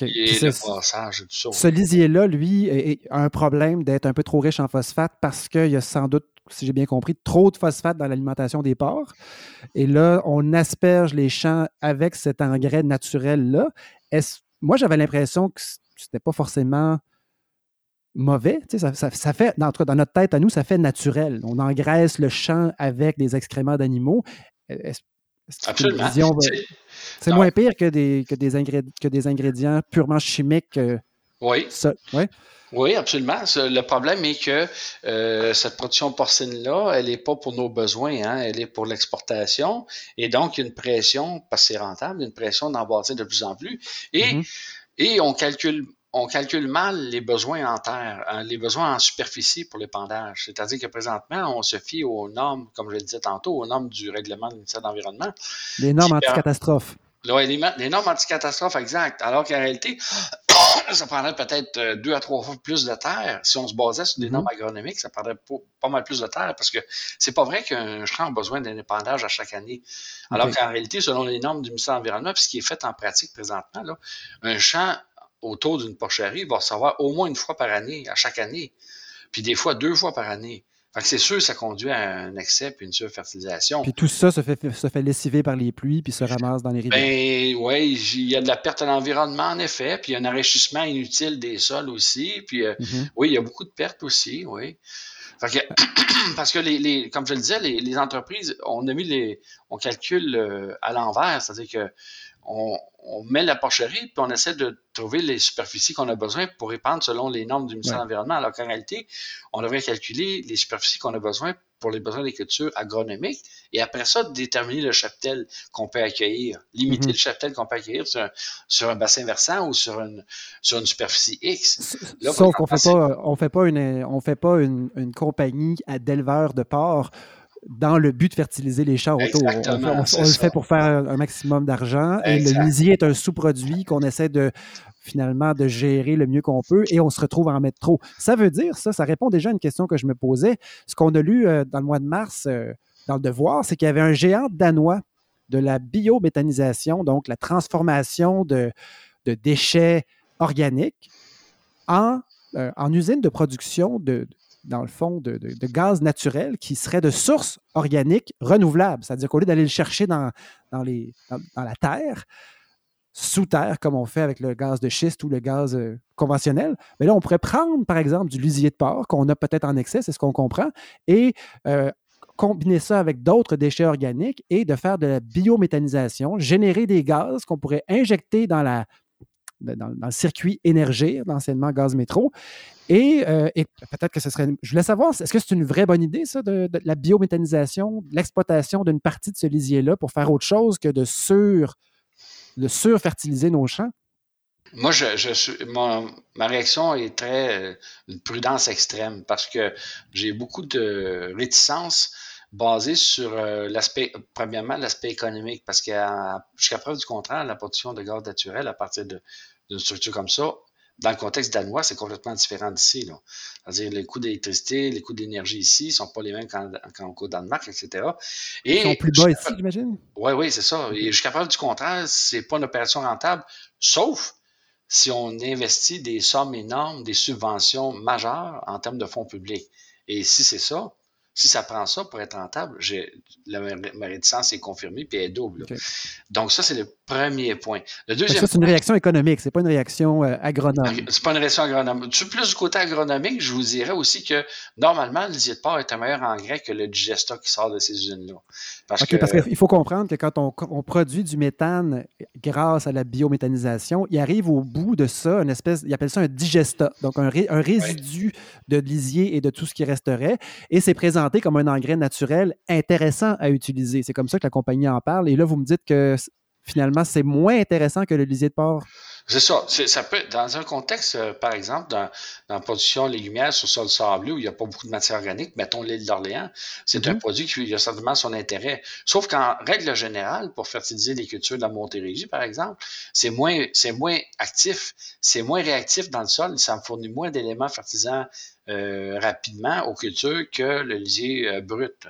Et le passage, tout ça. Ce lisier-là, lui, a un problème d'être un peu trop riche en phosphate parce qu'il y a sans doute, si j'ai bien compris, trop de phosphate dans l'alimentation des porcs. Et là, on asperge les champs avec cet engrais naturel-là. Moi, j'avais l'impression que c'était pas forcément mauvais. Ça, ça, fait, dans, dans, notre tête à nous, ça fait naturel. On engraisse le champ avec des excréments d'animaux. Absolument. C'est moins pire que des, que des, ingrédients, que des ingrédients purement chimiques. Euh, oui. Ça, ouais? Oui, absolument. Le problème est que euh, cette production porcine-là, elle n'est pas pour nos besoins, hein, elle est pour l'exportation. Et donc, il y a une pression, parce que c'est rentable, une pression d'en bâtir de plus en plus. Et, mm-hmm. Et on calcule on calcule mal les besoins en terre, hein, les besoins en superficie pour l'épandage. C'est-à-dire que présentement, on se fie aux normes, comme je le disais tantôt, aux normes du règlement du ministère de l'Environnement. Les normes anti-catastrophes. Oui, les, les, normes anti-catastrophes, exact. Alors qu'en réalité, ça prendrait peut-être euh, deux à trois fois plus de terre. Si on se basait sur des mhm. normes agronomiques, ça prendrait pas, mal plus de terre parce que c'est pas vrai qu'un champ a besoin d'un épandage à chaque année. Alors qu'en réalité, selon les normes du ministère de l'Environnement, puis ce qui est fait en pratique présentement, là, un champ autour d'une porcherie va recevoir au moins une fois par année, à chaque année, puis des fois deux fois par année. Fait que c'est sûr ça conduit à un excès puis une surfertilisation. Puis tout ça se fait, se fait lessiver par les pluies puis se ramasse dans les rivières. Ben oui, il y a de la perte à l'environnement en effet, puis il y a un enrichissement inutile des sols aussi. Puis euh, mm-hmm. oui, il y a beaucoup de pertes aussi, oui. Fait que, parce que les, les, comme je le disais, les, les, entreprises, on a mis les, on calcule euh, à l'envers, c'est-à-dire que on, met la porcherie, puis on essaie de trouver les superficies qu'on a besoin pour répandre selon les normes du ministère de l'Environnement. Alors qu'en réalité, on devrait calculer les superficies qu'on a besoin pour les besoins des cultures agronomiques et après ça, déterminer le cheptel qu'on peut accueillir, limiter mhm. le cheptel qu'on peut accueillir sur un, bassin versant ou sur une, sur une superficie X. Sauf qu'on ne fait pas, on fait pas, une, on fait pas une, une compagnie d'éleveurs de porc dans le but de fertiliser les champs autour. On, le fait pour faire un maximum d'argent. Et le lisier est un sous-produit qu'on essaie de finalement de gérer le mieux qu'on peut et on se retrouve à en mettre trop. Ça veut dire, ça, ça répond déjà à une question que je me posais. Ce qu'on a lu euh, dans le mois de mars euh, dans le Devoir, c'est qu'il y avait un géant danois de la biométhanisation, donc la transformation de, déchets organiques en, euh, en usine de production de, dans le fond, de, gaz naturel qui serait de source organique renouvelable. C'est-à-dire qu'au lieu d'aller le chercher dans, dans, les, dans, la terre, sous terre, comme on fait avec le gaz de schiste ou le gaz euh, conventionnel, mais là, on pourrait prendre, par exemple, du lisier de porc qu'on a peut-être en excès, c'est ce qu'on comprend, et euh, combiner ça avec d'autres déchets organiques et de faire de la biométhanisation, générer des gaz qu'on pourrait injecter dans la dans, le circuit énergie, d'enseignement gaz métro. Euh, et, peut-être que ce serait. Je voulais savoir, est-ce que c'est une vraie bonne idée, ça, de, la biométhanisation, l'exploitation d'une partie de ce lisier-là pour faire autre chose que de sur de surfertiliser nos champs? Moi, je, ma réaction est très euh, une prudence extrême parce que j'ai beaucoup de réticence basée sur euh, l'aspect, premièrement, l'aspect économique, parce que jusqu'à preuve du contraire, la production de gaz naturel à partir d'une structure comme ça dans le contexte danois, c'est complètement différent d'ici. C'est-à-dire les coûts d'électricité, les coûts d'énergie ici ne sont pas les mêmes qu'au Danemark, etc. Et, Ils sont plus bas ici, j'imagine? Oui, oui, c'est ça. Et jusqu'à preuve du contraire, ce n'est pas une opération rentable, sauf si on investit des sommes énormes, des subventions majeures en termes de fonds publics. Et si c'est ça, si ça prend ça pour être rentable, la, ma réticence est confirmée puis elle est double. Donc, ça, c'est le premier point. Le deuxième ça, c'est une réaction économique, c'est pas une réaction euh, agronome. C'est pas une réaction agronome. Plus du côté agronomique, je vous dirais aussi que normalement, le lisier de porc est un meilleur engrais que le digesta qui sort de ces usines-là. Parce qu'il faut comprendre que quand on, produit du méthane grâce à la biométhanisation, il arrive au bout de ça une espèce, il appelle ça un digesta, donc un, résidu de lisier et de tout ce qui resterait, et c'est présenté comme un engrais naturel intéressant à utiliser. C'est comme ça que la compagnie en parle. Et là, vous me dites que finalement, c'est moins intéressant que le lisier de porc. C'est ça. Ça peut, dans un contexte, euh, par exemple, dans, dans la production légumière sur sol sableux où il n'y a pas beaucoup de matière organique, mettons l'île d'Orléans, c'est un mhm. produit qui a certainement son intérêt. Sauf qu'en règle générale, pour fertiliser les cultures de la Montérégie, par exemple, c'est moins, c'est moins actif, c'est moins réactif dans le sol, ça fournit moins d'éléments fertilisants euh, rapidement aux cultures que le lisier euh, brut.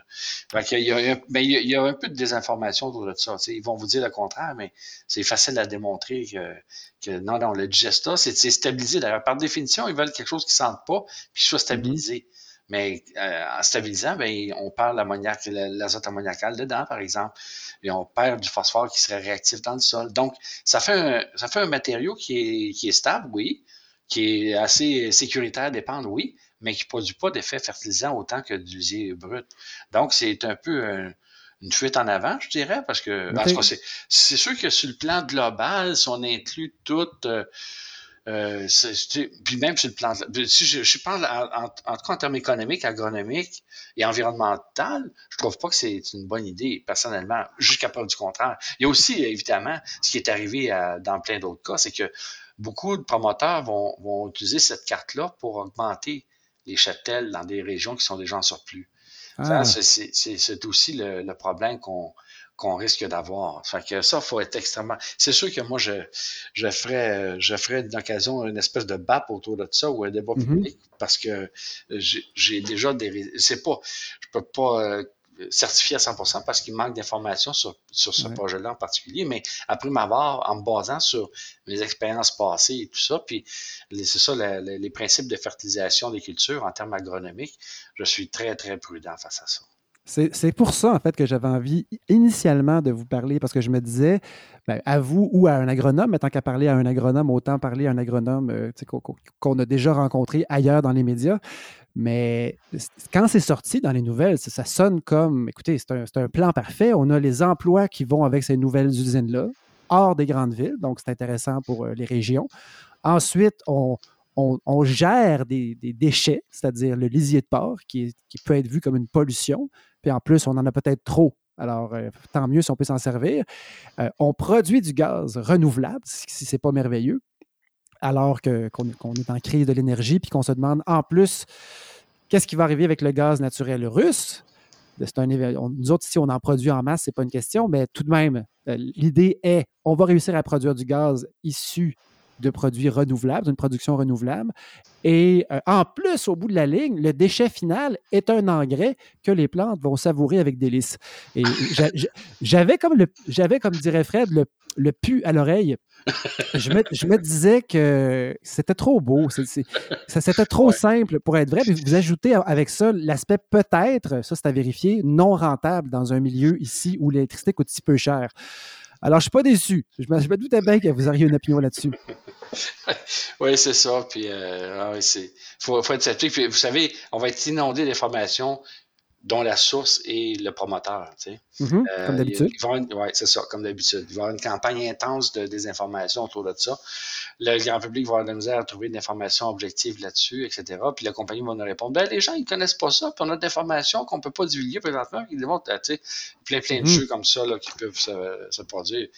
il, y a, mais il, y a, un peu de désinformation autour de ça. Ils vont vous dire le contraire, mais c'est facile à démontrer que, que non, non, le digesta, c'est stabilisé. D'ailleurs, par définition, ils veulent quelque chose qui ne sente pas puis qui soit mm-hmm. stabilisé. Mais euh, en stabilisant, ben, on perd l'azote ammoniacal dedans, par exemple, et on perd du phosphore qui serait réactif dans le sol. Donc, ça fait un, ça fait un matériau qui est, qui est stable, oui, qui est assez sécuritaire à dépendre, oui, mais qui ne produit pas d'effet fertilisant autant que du lisier brut. Donc, c'est un peu une fuite en avant, je dirais, parce que c'est sûr que sur le plan global, si on inclut tout, euh, euh puis même sur le plan, si je, je parle en, en, tout cas en termes économiques, agronomiques et environnemental, je trouve pas que c'est une bonne idée, personnellement, jusqu'à preuve du contraire. Il y a aussi, évidemment, ce qui est arrivé dans plein d'autres cas, c'est que beaucoup de promoteurs vont, vont utiliser cette carte-là pour augmenter les châtels dans des régions qui sont déjà en surplus. Ah. C'est aussi le, problème qu'on risque d'avoir. Fait que ça, faut être extrêmement. C'est sûr que moi, je, je ferais, je ferais d'occasion une espèce de BAP autour de ça ou un débat mm-hmm. public parce que j'ai déjà des. C'est pas. Je peux pas euh, certifié à 100% parce qu'il manque d'informations sur, sur ce projet-là en particulier, mais après m'avoir, en me basant sur mes expériences passées et tout ça, puis c'est ça, les principes de fertilisation des cultures en termes agronomiques, je suis très, très prudent face à ça. C'est pour ça, en fait, que j'avais envie initialement de vous parler, parce que je me disais, ben, à vous ou à un agronome, mais tant qu'à parler à un agronome, autant parler à un agronome euh, qu'on a déjà rencontré ailleurs dans les médias. Mais quand c'est sorti dans les nouvelles, ça, sonne comme, écoutez, c'est un, plan parfait. On a les emplois qui vont avec ces nouvelles usines-là, hors des grandes villes, donc c'est intéressant pour euh, les régions. Ensuite, on, gère des, déchets, c'est-à-dire le lisier de porc, qui, peut être vu comme une pollution. Puis en plus, on en a peut-être trop. Alors, euh, tant mieux si on peut s'en servir. Euh, on produit du gaz renouvelable, si ce n'est pas merveilleux alors qu'on est en crise de l'énergie, puis qu'on se demande en plus qu'est-ce qui va arriver avec le gaz naturel russe? Un, nous autres, ici, on en produit en masse, ce n'est pas une question, mais tout de même, euh, l'idée est on va réussir à produire du gaz issu de produits renouvelables, d'une production renouvelable. Et euh, en plus, au bout de la ligne, le déchet final est un engrais que les plantes vont savourer avec délice. Et j'avais comme, le, comme dirait Fred, le, le pu à l'oreille. Je me, je me, disais que c'était trop beau, c'était trop simple pour être vrai. Puis vous ajoutez avec ça l'aspect peut-être, ça c'est à vérifier, non rentable dans un milieu ici où l'électricité coûte si peu cher. Alors, je ne suis pas déçu. Je me, doutais bien que vous auriez une opinion là-dessus. oui, c'est ça. Puis, euh, ah faut, être sceptique. Vous savez, on va être inondé d'informations dont la source est le promoteur. Tu sais. Mm-hmm, euh, comme d'habitude. Oui, c'est ça, comme d'habitude. Il va y avoir une campagne intense de désinformation autour de ça. Le grand public va avoir de la misère à trouver de l'information objective là-dessus, etc. Puis la compagnie va nous répondre ben, les gens, ils ne connaissent pas ça, puis on a de l'information qu'on ne peut pas divulguer présentement, qui démontre, tu sais, plein, plein de mm-hmm. jeux comme ça là, qui peuvent se, se produire.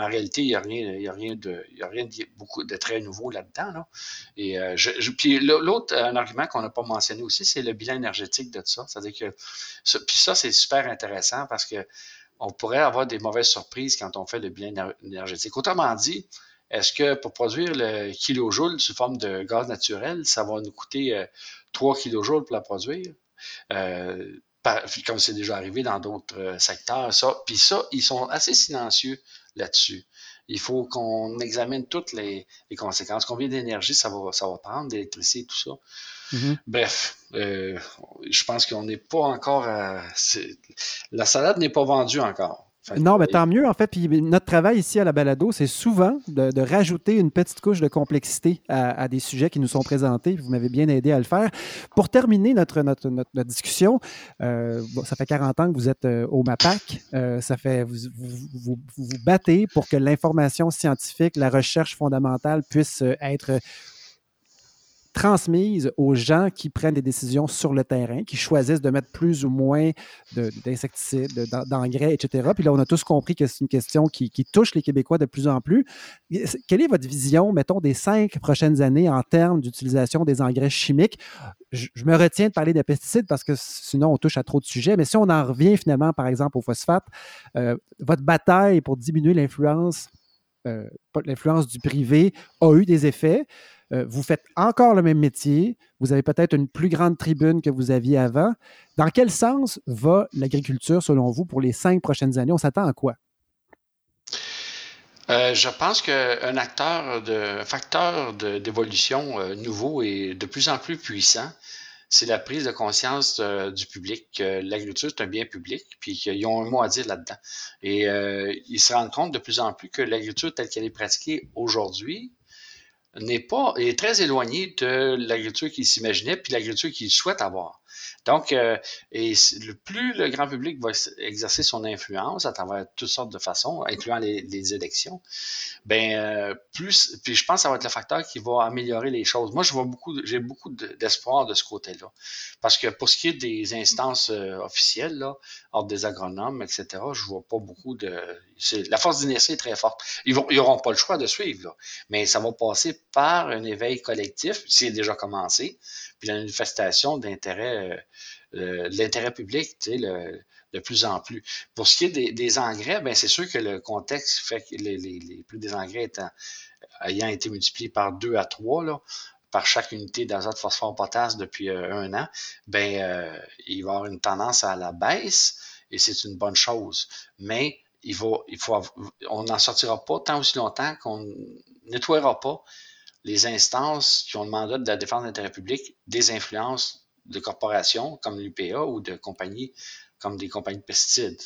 En réalité, il n'y a rien, a rien de, y a rien de beaucoup de très nouveau là-dedans. Là. Et euh, puis l'autre un argument qu'on n'a pas mentionné aussi, c'est le bilan énergétique de ça. C'est-à-dire que, puis ça, c'est super intéressant parce que on pourrait avoir des mauvaises surprises quand on fait le bilan énergétique. Autrement dit, est-ce que pour produire le kilojoule sous forme de gaz naturel, ça va nous coûter 3 euh, kilojoules pour la produire? Euh, comme c'est déjà arrivé dans d'autres secteurs, ça. Puis ça, ils sont assez silencieux là-dessus. Il faut qu'on examine toutes les, conséquences. Combien d'énergie ça va, ça va prendre, d'électricité, tout ça. Mm-hmm. Bref, euh, je pense qu'on n'est pas encore à... La salade n'est pas vendue encore non, mais tant mieux, en fait. Puis notre travail ici à la balado, c'est souvent de, rajouter une petite couche de complexité à, des sujets qui nous sont présentés. Vous m'avez bien aidé à le faire. Pour terminer notre, notre, notre, discussion, euh, ça fait 40 ans que vous êtes euh, au MAPAC. Euh, ça fait, vous vous, vous battez pour que l'information scientifique, la recherche fondamentale puisse être transmise aux gens qui prennent des décisions sur le terrain, qui choisissent de mettre plus ou moins d'insecticides, d'engrais, etc. Puis là, on a tous compris que c'est une question qui, touche les Québécois de plus en plus. Quelle est votre vision, mettons, des cinq prochaines années en termes d'utilisation des engrais chimiques? Je, me retiens de parler des pesticides parce que sinon, on touche à trop de sujets. Mais si on en revient finalement, par exemple, au phosphate, euh, votre bataille pour diminuer l'influence euh, l'influence du privé a eu des effets. Euh, vous faites encore le même métier, vous avez peut-être une plus grande tribune que vous aviez avant. Dans quel sens va l'agriculture, selon vous, pour les cinq prochaines années? On s'attend à quoi? Euh, je pense qu'un acteur, de, facteur d'évolution euh, nouveau et de plus en plus puissant, c'est la prise de conscience du public que l'agriculture est un bien public, puis qu'ils ont un mot à dire là-dedans. Et ils se rendent compte de plus en plus que l'agriculture telle qu'elle est pratiquée aujourd'hui n'est pas est très éloigné de l'agriculture qu'ils s'imaginaient puis l'agriculture qu'ils souhaitent avoir. Donc, euh, et le plus le grand public va exercer son influence à travers toutes sortes de façons, incluant les, élections, ben euh, plus, puis je pense que ça va être le facteur qui va améliorer les choses. Moi, je vois beaucoup, j'ai beaucoup d'espoir de ce côté-là, parce que pour ce qui est des instances euh, officielles, là, ordre des agronomes, etc., je vois pas beaucoup de, la force d'inertie est très forte. Ils vont, ils pas le choix de suivre, là, mais ça va passer par un éveil collectif, c'est déjà commencé, puis la manifestation d'intérêt, l'intérêt public, tu sais, le, de plus en plus. Pour ce qui est des, engrais, ben c'est sûr que le contexte fait que les, prix des engrais ayant été multipliés par deux à trois, là, par chaque unité d'azote, phosphore, potasse depuis euh, un an, ben euh, il va y avoir une tendance à la baisse et c'est une bonne chose. Mais il faut, on n'en sortira pas tant aussi longtemps qu'on nettoiera pas les instances qui ont le mandat de la défense de l'intérêt public des influences de corporations comme l'UPA ou de compagnies comme des compagnies de pesticides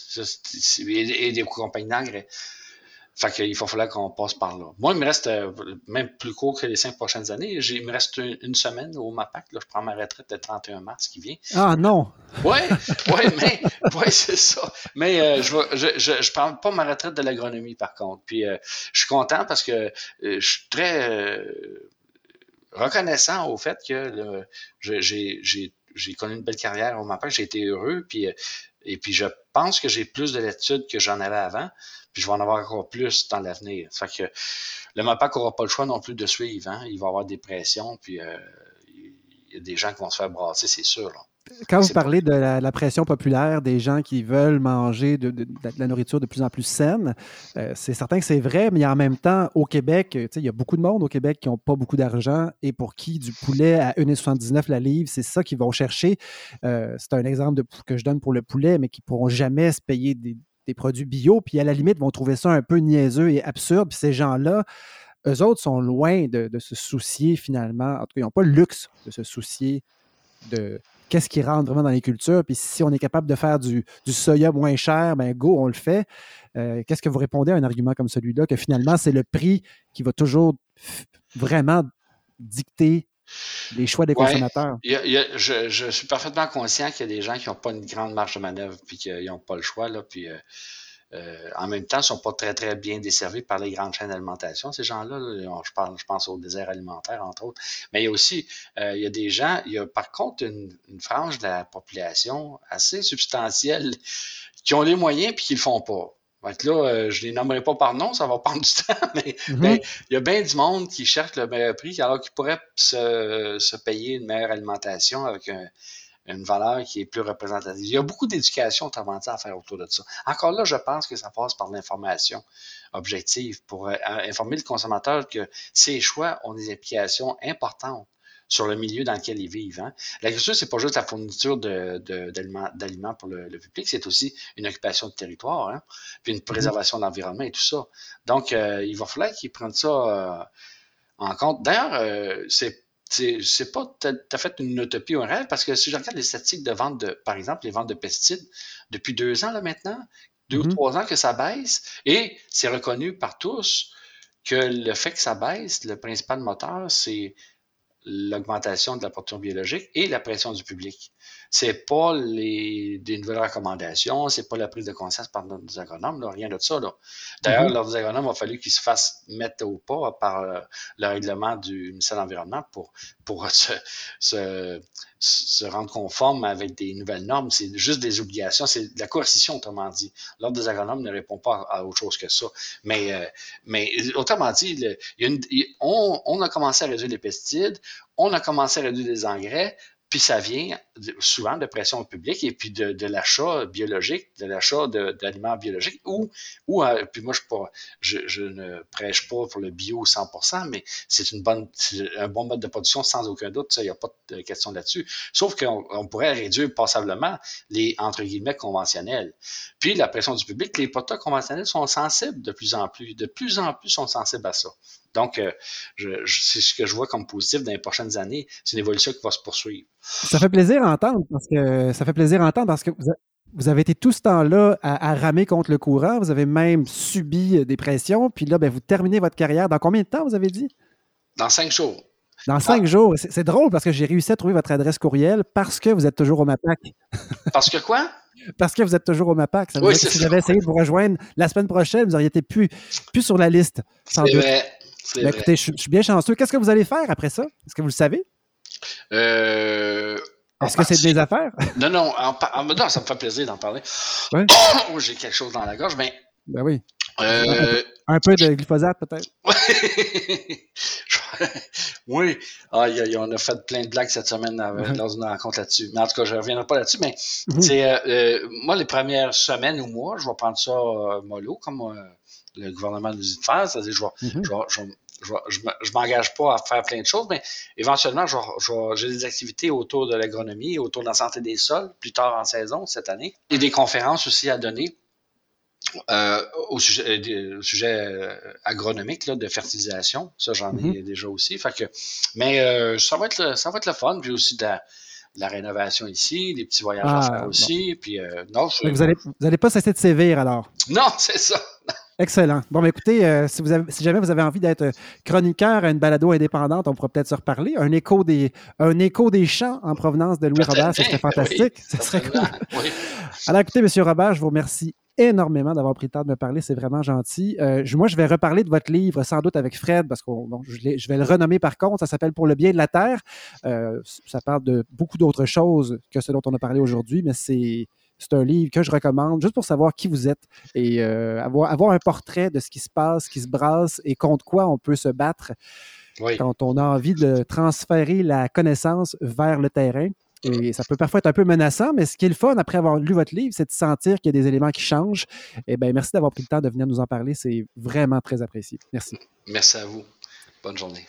et, des compagnies d'engrais. Fait qu'il va falloir qu'on passe par là. Moi, il me reste euh, même plus court que les cinq prochaines années. Il me reste une, semaine au MAPAC. Là, je prends ma retraite le 31 mars qui vient. Ah non! Oui, ouais, mais ouais, c'est ça. Mais euh, je, ne je, je, prends pas ma retraite de l'agronomie, par contre. Puis euh, je suis content parce que je suis très reconnaissant au fait que j'ai connu une belle carrière au MAPAC. J'ai été heureux. Puis, et puis je pense que j'ai plus de l'étude que j'en avais avant puis je vais en avoir encore plus dans l'avenir. Fait que le MAPAC n'aura pas le choix non plus de suivre. Hein. Il va y avoir des pressions, puis euh, il y a des gens qui vont se faire brasser, c'est sûr. Quand vous parlez de la, pression populaire, des gens qui veulent manger de, la nourriture de plus en plus saine, euh, c'est certain que c'est vrai, mais en même temps, au Québec, il y a beaucoup de monde au Québec qui n'ont pas beaucoup d'argent et pour qui du poulet à 1,79 la livre, c'est ça qu'ils vont chercher. Euh, c'est un exemple que je donne pour le poulet, mais qui ne pourront jamais se payer des, des produits bio, puis à la limite, vont trouver ça un peu niaiseux et absurde. Puis ces gens-là, eux autres sont loin de, se soucier finalement, en tout cas, ils n'ont pas le luxe de se soucier de qu'est-ce qui rentre vraiment dans les cultures. Puis si on est capable de faire du, soya moins cher, ben go, on le fait. Euh, qu'est-ce que vous répondez à un argument comme celui-là, que finalement, c'est le prix qui va toujours vraiment dicter les choix des consommateurs? je, suis parfaitement conscient qu'il y a des gens qui n'ont pas une grande marge de manœuvre puis qu'ils n'ont pas le choix. Là, puis, euh, euh, en même temps, ils ne sont pas très, très bien desservis par les grandes chaînes d'alimentation, ces gens-là. Je, parle, je pense au désert alimentaire, entre autres. Mais il y a aussi, euh, il y a des gens, il y a par contre une, une frange de la population assez substantielle qui ont les moyens puis qui ne le font pas. Donc là, euh, je ne les nommerai pas par nom, ça va prendre du temps, mhm. mais, il y a bien du monde qui cherche le meilleur prix alors qu'ils pourraient se, payer une meilleure alimentation avec une valeur qui est plus représentative. Il y a beaucoup d'éducation, à faire autour de ça. Encore là, je pense que ça passe par l'information objective pour euh, informer le consommateur que ses choix ont des implications importantes sur le milieu dans lequel ils vivent. Hein. L'agriculture, c'est pas juste la fourniture d'aliments pour le, public, c'est aussi une occupation de territoire, hein, puis une préservation de l'environnement et tout ça. Donc, euh, il va falloir qu'ils prennent ça euh, en compte. D'ailleurs, c'est c'est pas tout à fait une utopie ou un rêve, parce que si je regarde les statistiques de vente de, par exemple, les ventes de pesticides, depuis deux ans là maintenant, deux ou mm-hmm. trois ans que ça baisse, et c'est reconnu par tous que le fait que ça baisse, le principal moteur, c'est l'augmentation de la production biologique et la pression du public. C'est pas les, des nouvelles recommandations, c'est pas la prise de conscience par nos agronomes, rien de ça. D'ailleurs, mm-hmm. leurs agronomes ont fallu qu'ils se fassent mettre au pas par euh, le règlement du ministère de l'Environnement pour, pour se, se, se, rendre conforme avec des nouvelles normes. C'est juste des obligations, c'est de la coercition, autrement dit. L'ordre des agronomes ne répond pas à, autre chose que ça. Mais, euh, mais autrement dit, il y a une, on, on a commencé à réduire les pesticides, on a commencé à réduire les engrais, puis ça vient souvent de pression publique et puis de, l'achat biologique, de l'achat d'aliments biologiques ou, ou euh, puis moi je, je, ne prêche pas pour le bio 100%, mais c'est un bon mode de production sans aucun doute, il n'y a pas de question là-dessus. Sauf qu'on pourrait réduire passablement les entre guillemets conventionnels. Puis la pression du public, les potas conventionnels sont sensibles de plus en plus, de plus en plus sont sensibles à ça. Donc, euh, c'est ce que je vois comme positif dans les prochaines années. C'est une évolution qui va se poursuivre. Ça fait plaisir à entendre parce que ça fait plaisir à entendre parce que vous, avez été tout ce temps-là à, ramer contre le courant. Vous avez même subi euh, des pressions. Puis là, ben, vous terminez votre carrière. Dans combien de temps, vous avez dit? Dans cinq jours. Dans cinq jours. C'est drôle parce que j'ai réussi à trouver votre adresse courriel parce que vous êtes toujours au MAPAC. Parce que quoi? Parce que vous êtes toujours au MAPAC. Ça veut dire que si j'avais essayé de vous rejoindre la semaine prochaine, vous auriez été plus, plus sur la liste. C'est vrai. Ben, écoutez, je, suis bien chanceux. Qu'est-ce que vous allez faire après ça? Est-ce que vous le savez? Euh, Est-ce que c'est des affaires? Non, non, non, ça me fait plaisir d'en parler. J'ai quelque chose dans la gorge, mais. Ben oui. Euh, un peu de glyphosate, peut-être? oui. Ah, on a fait plein de blagues cette semaine dans une rencontre là-dessus. Mais en tout cas, je ne reviendrai pas là-dessus. Mais mhm. euh, euh, moi, les premières semaines ou mois, je vais prendre ça mollo, comme le gouvernement nous dit de faire. C'est-à-dire, je ne mhm. m'engage pas à faire plein de choses, mais éventuellement, j'ai des activités autour de l'agronomie, autour de la santé des sols, plus tard en saison, cette année, et des conférences aussi à donner euh, au sujet, euh, sujet euh, agronomique là, de fertilisation, ça j'en ai mm-hmm. déjà aussi. Fait que, mais ça va être le, ça va être le fun, puis aussi de la, rénovation ici, des petits voyages à ah, faire aussi. Puis non, vous n'allez vous allez pas cesser de sévir alors? Non, c'est ça. Excellent. Bon, mais écoutez, si, vous avez, si jamais vous avez envie d'être chroniqueur à une balado indépendante, on pourra peut-être se reparler. Un écho des, un écho des chants en provenance de Louis Robert, ce serait fantastique. ce serait cool. Alors, écoutez, M. Robert, je vous remercie énormément d'avoir pris le temps de me parler. C'est vraiment gentil. Euh, moi, je vais reparler de votre livre sans doute avec Fred parce que je, vais le renommer par contre. Ça s'appelle Pour le bien de la Terre. Euh, ça parle de beaucoup d'autres choses que ce dont on a parlé aujourd'hui, mais c'est. Un livre que je recommande juste pour savoir qui vous êtes et euh, avoir, avoir un portrait de ce qui se passe, ce qui se brasse et contre quoi on peut se battre quand on a envie de transférer la connaissance vers le terrain. Et ça peut parfois être un peu menaçant, mais ce qui est le fun après avoir lu votre livre, c'est de sentir qu'il y a des éléments qui changent. Eh bien, merci d'avoir pris le temps de venir nous en parler. C'est vraiment très apprécié. Merci. Merci à vous. Bonne journée.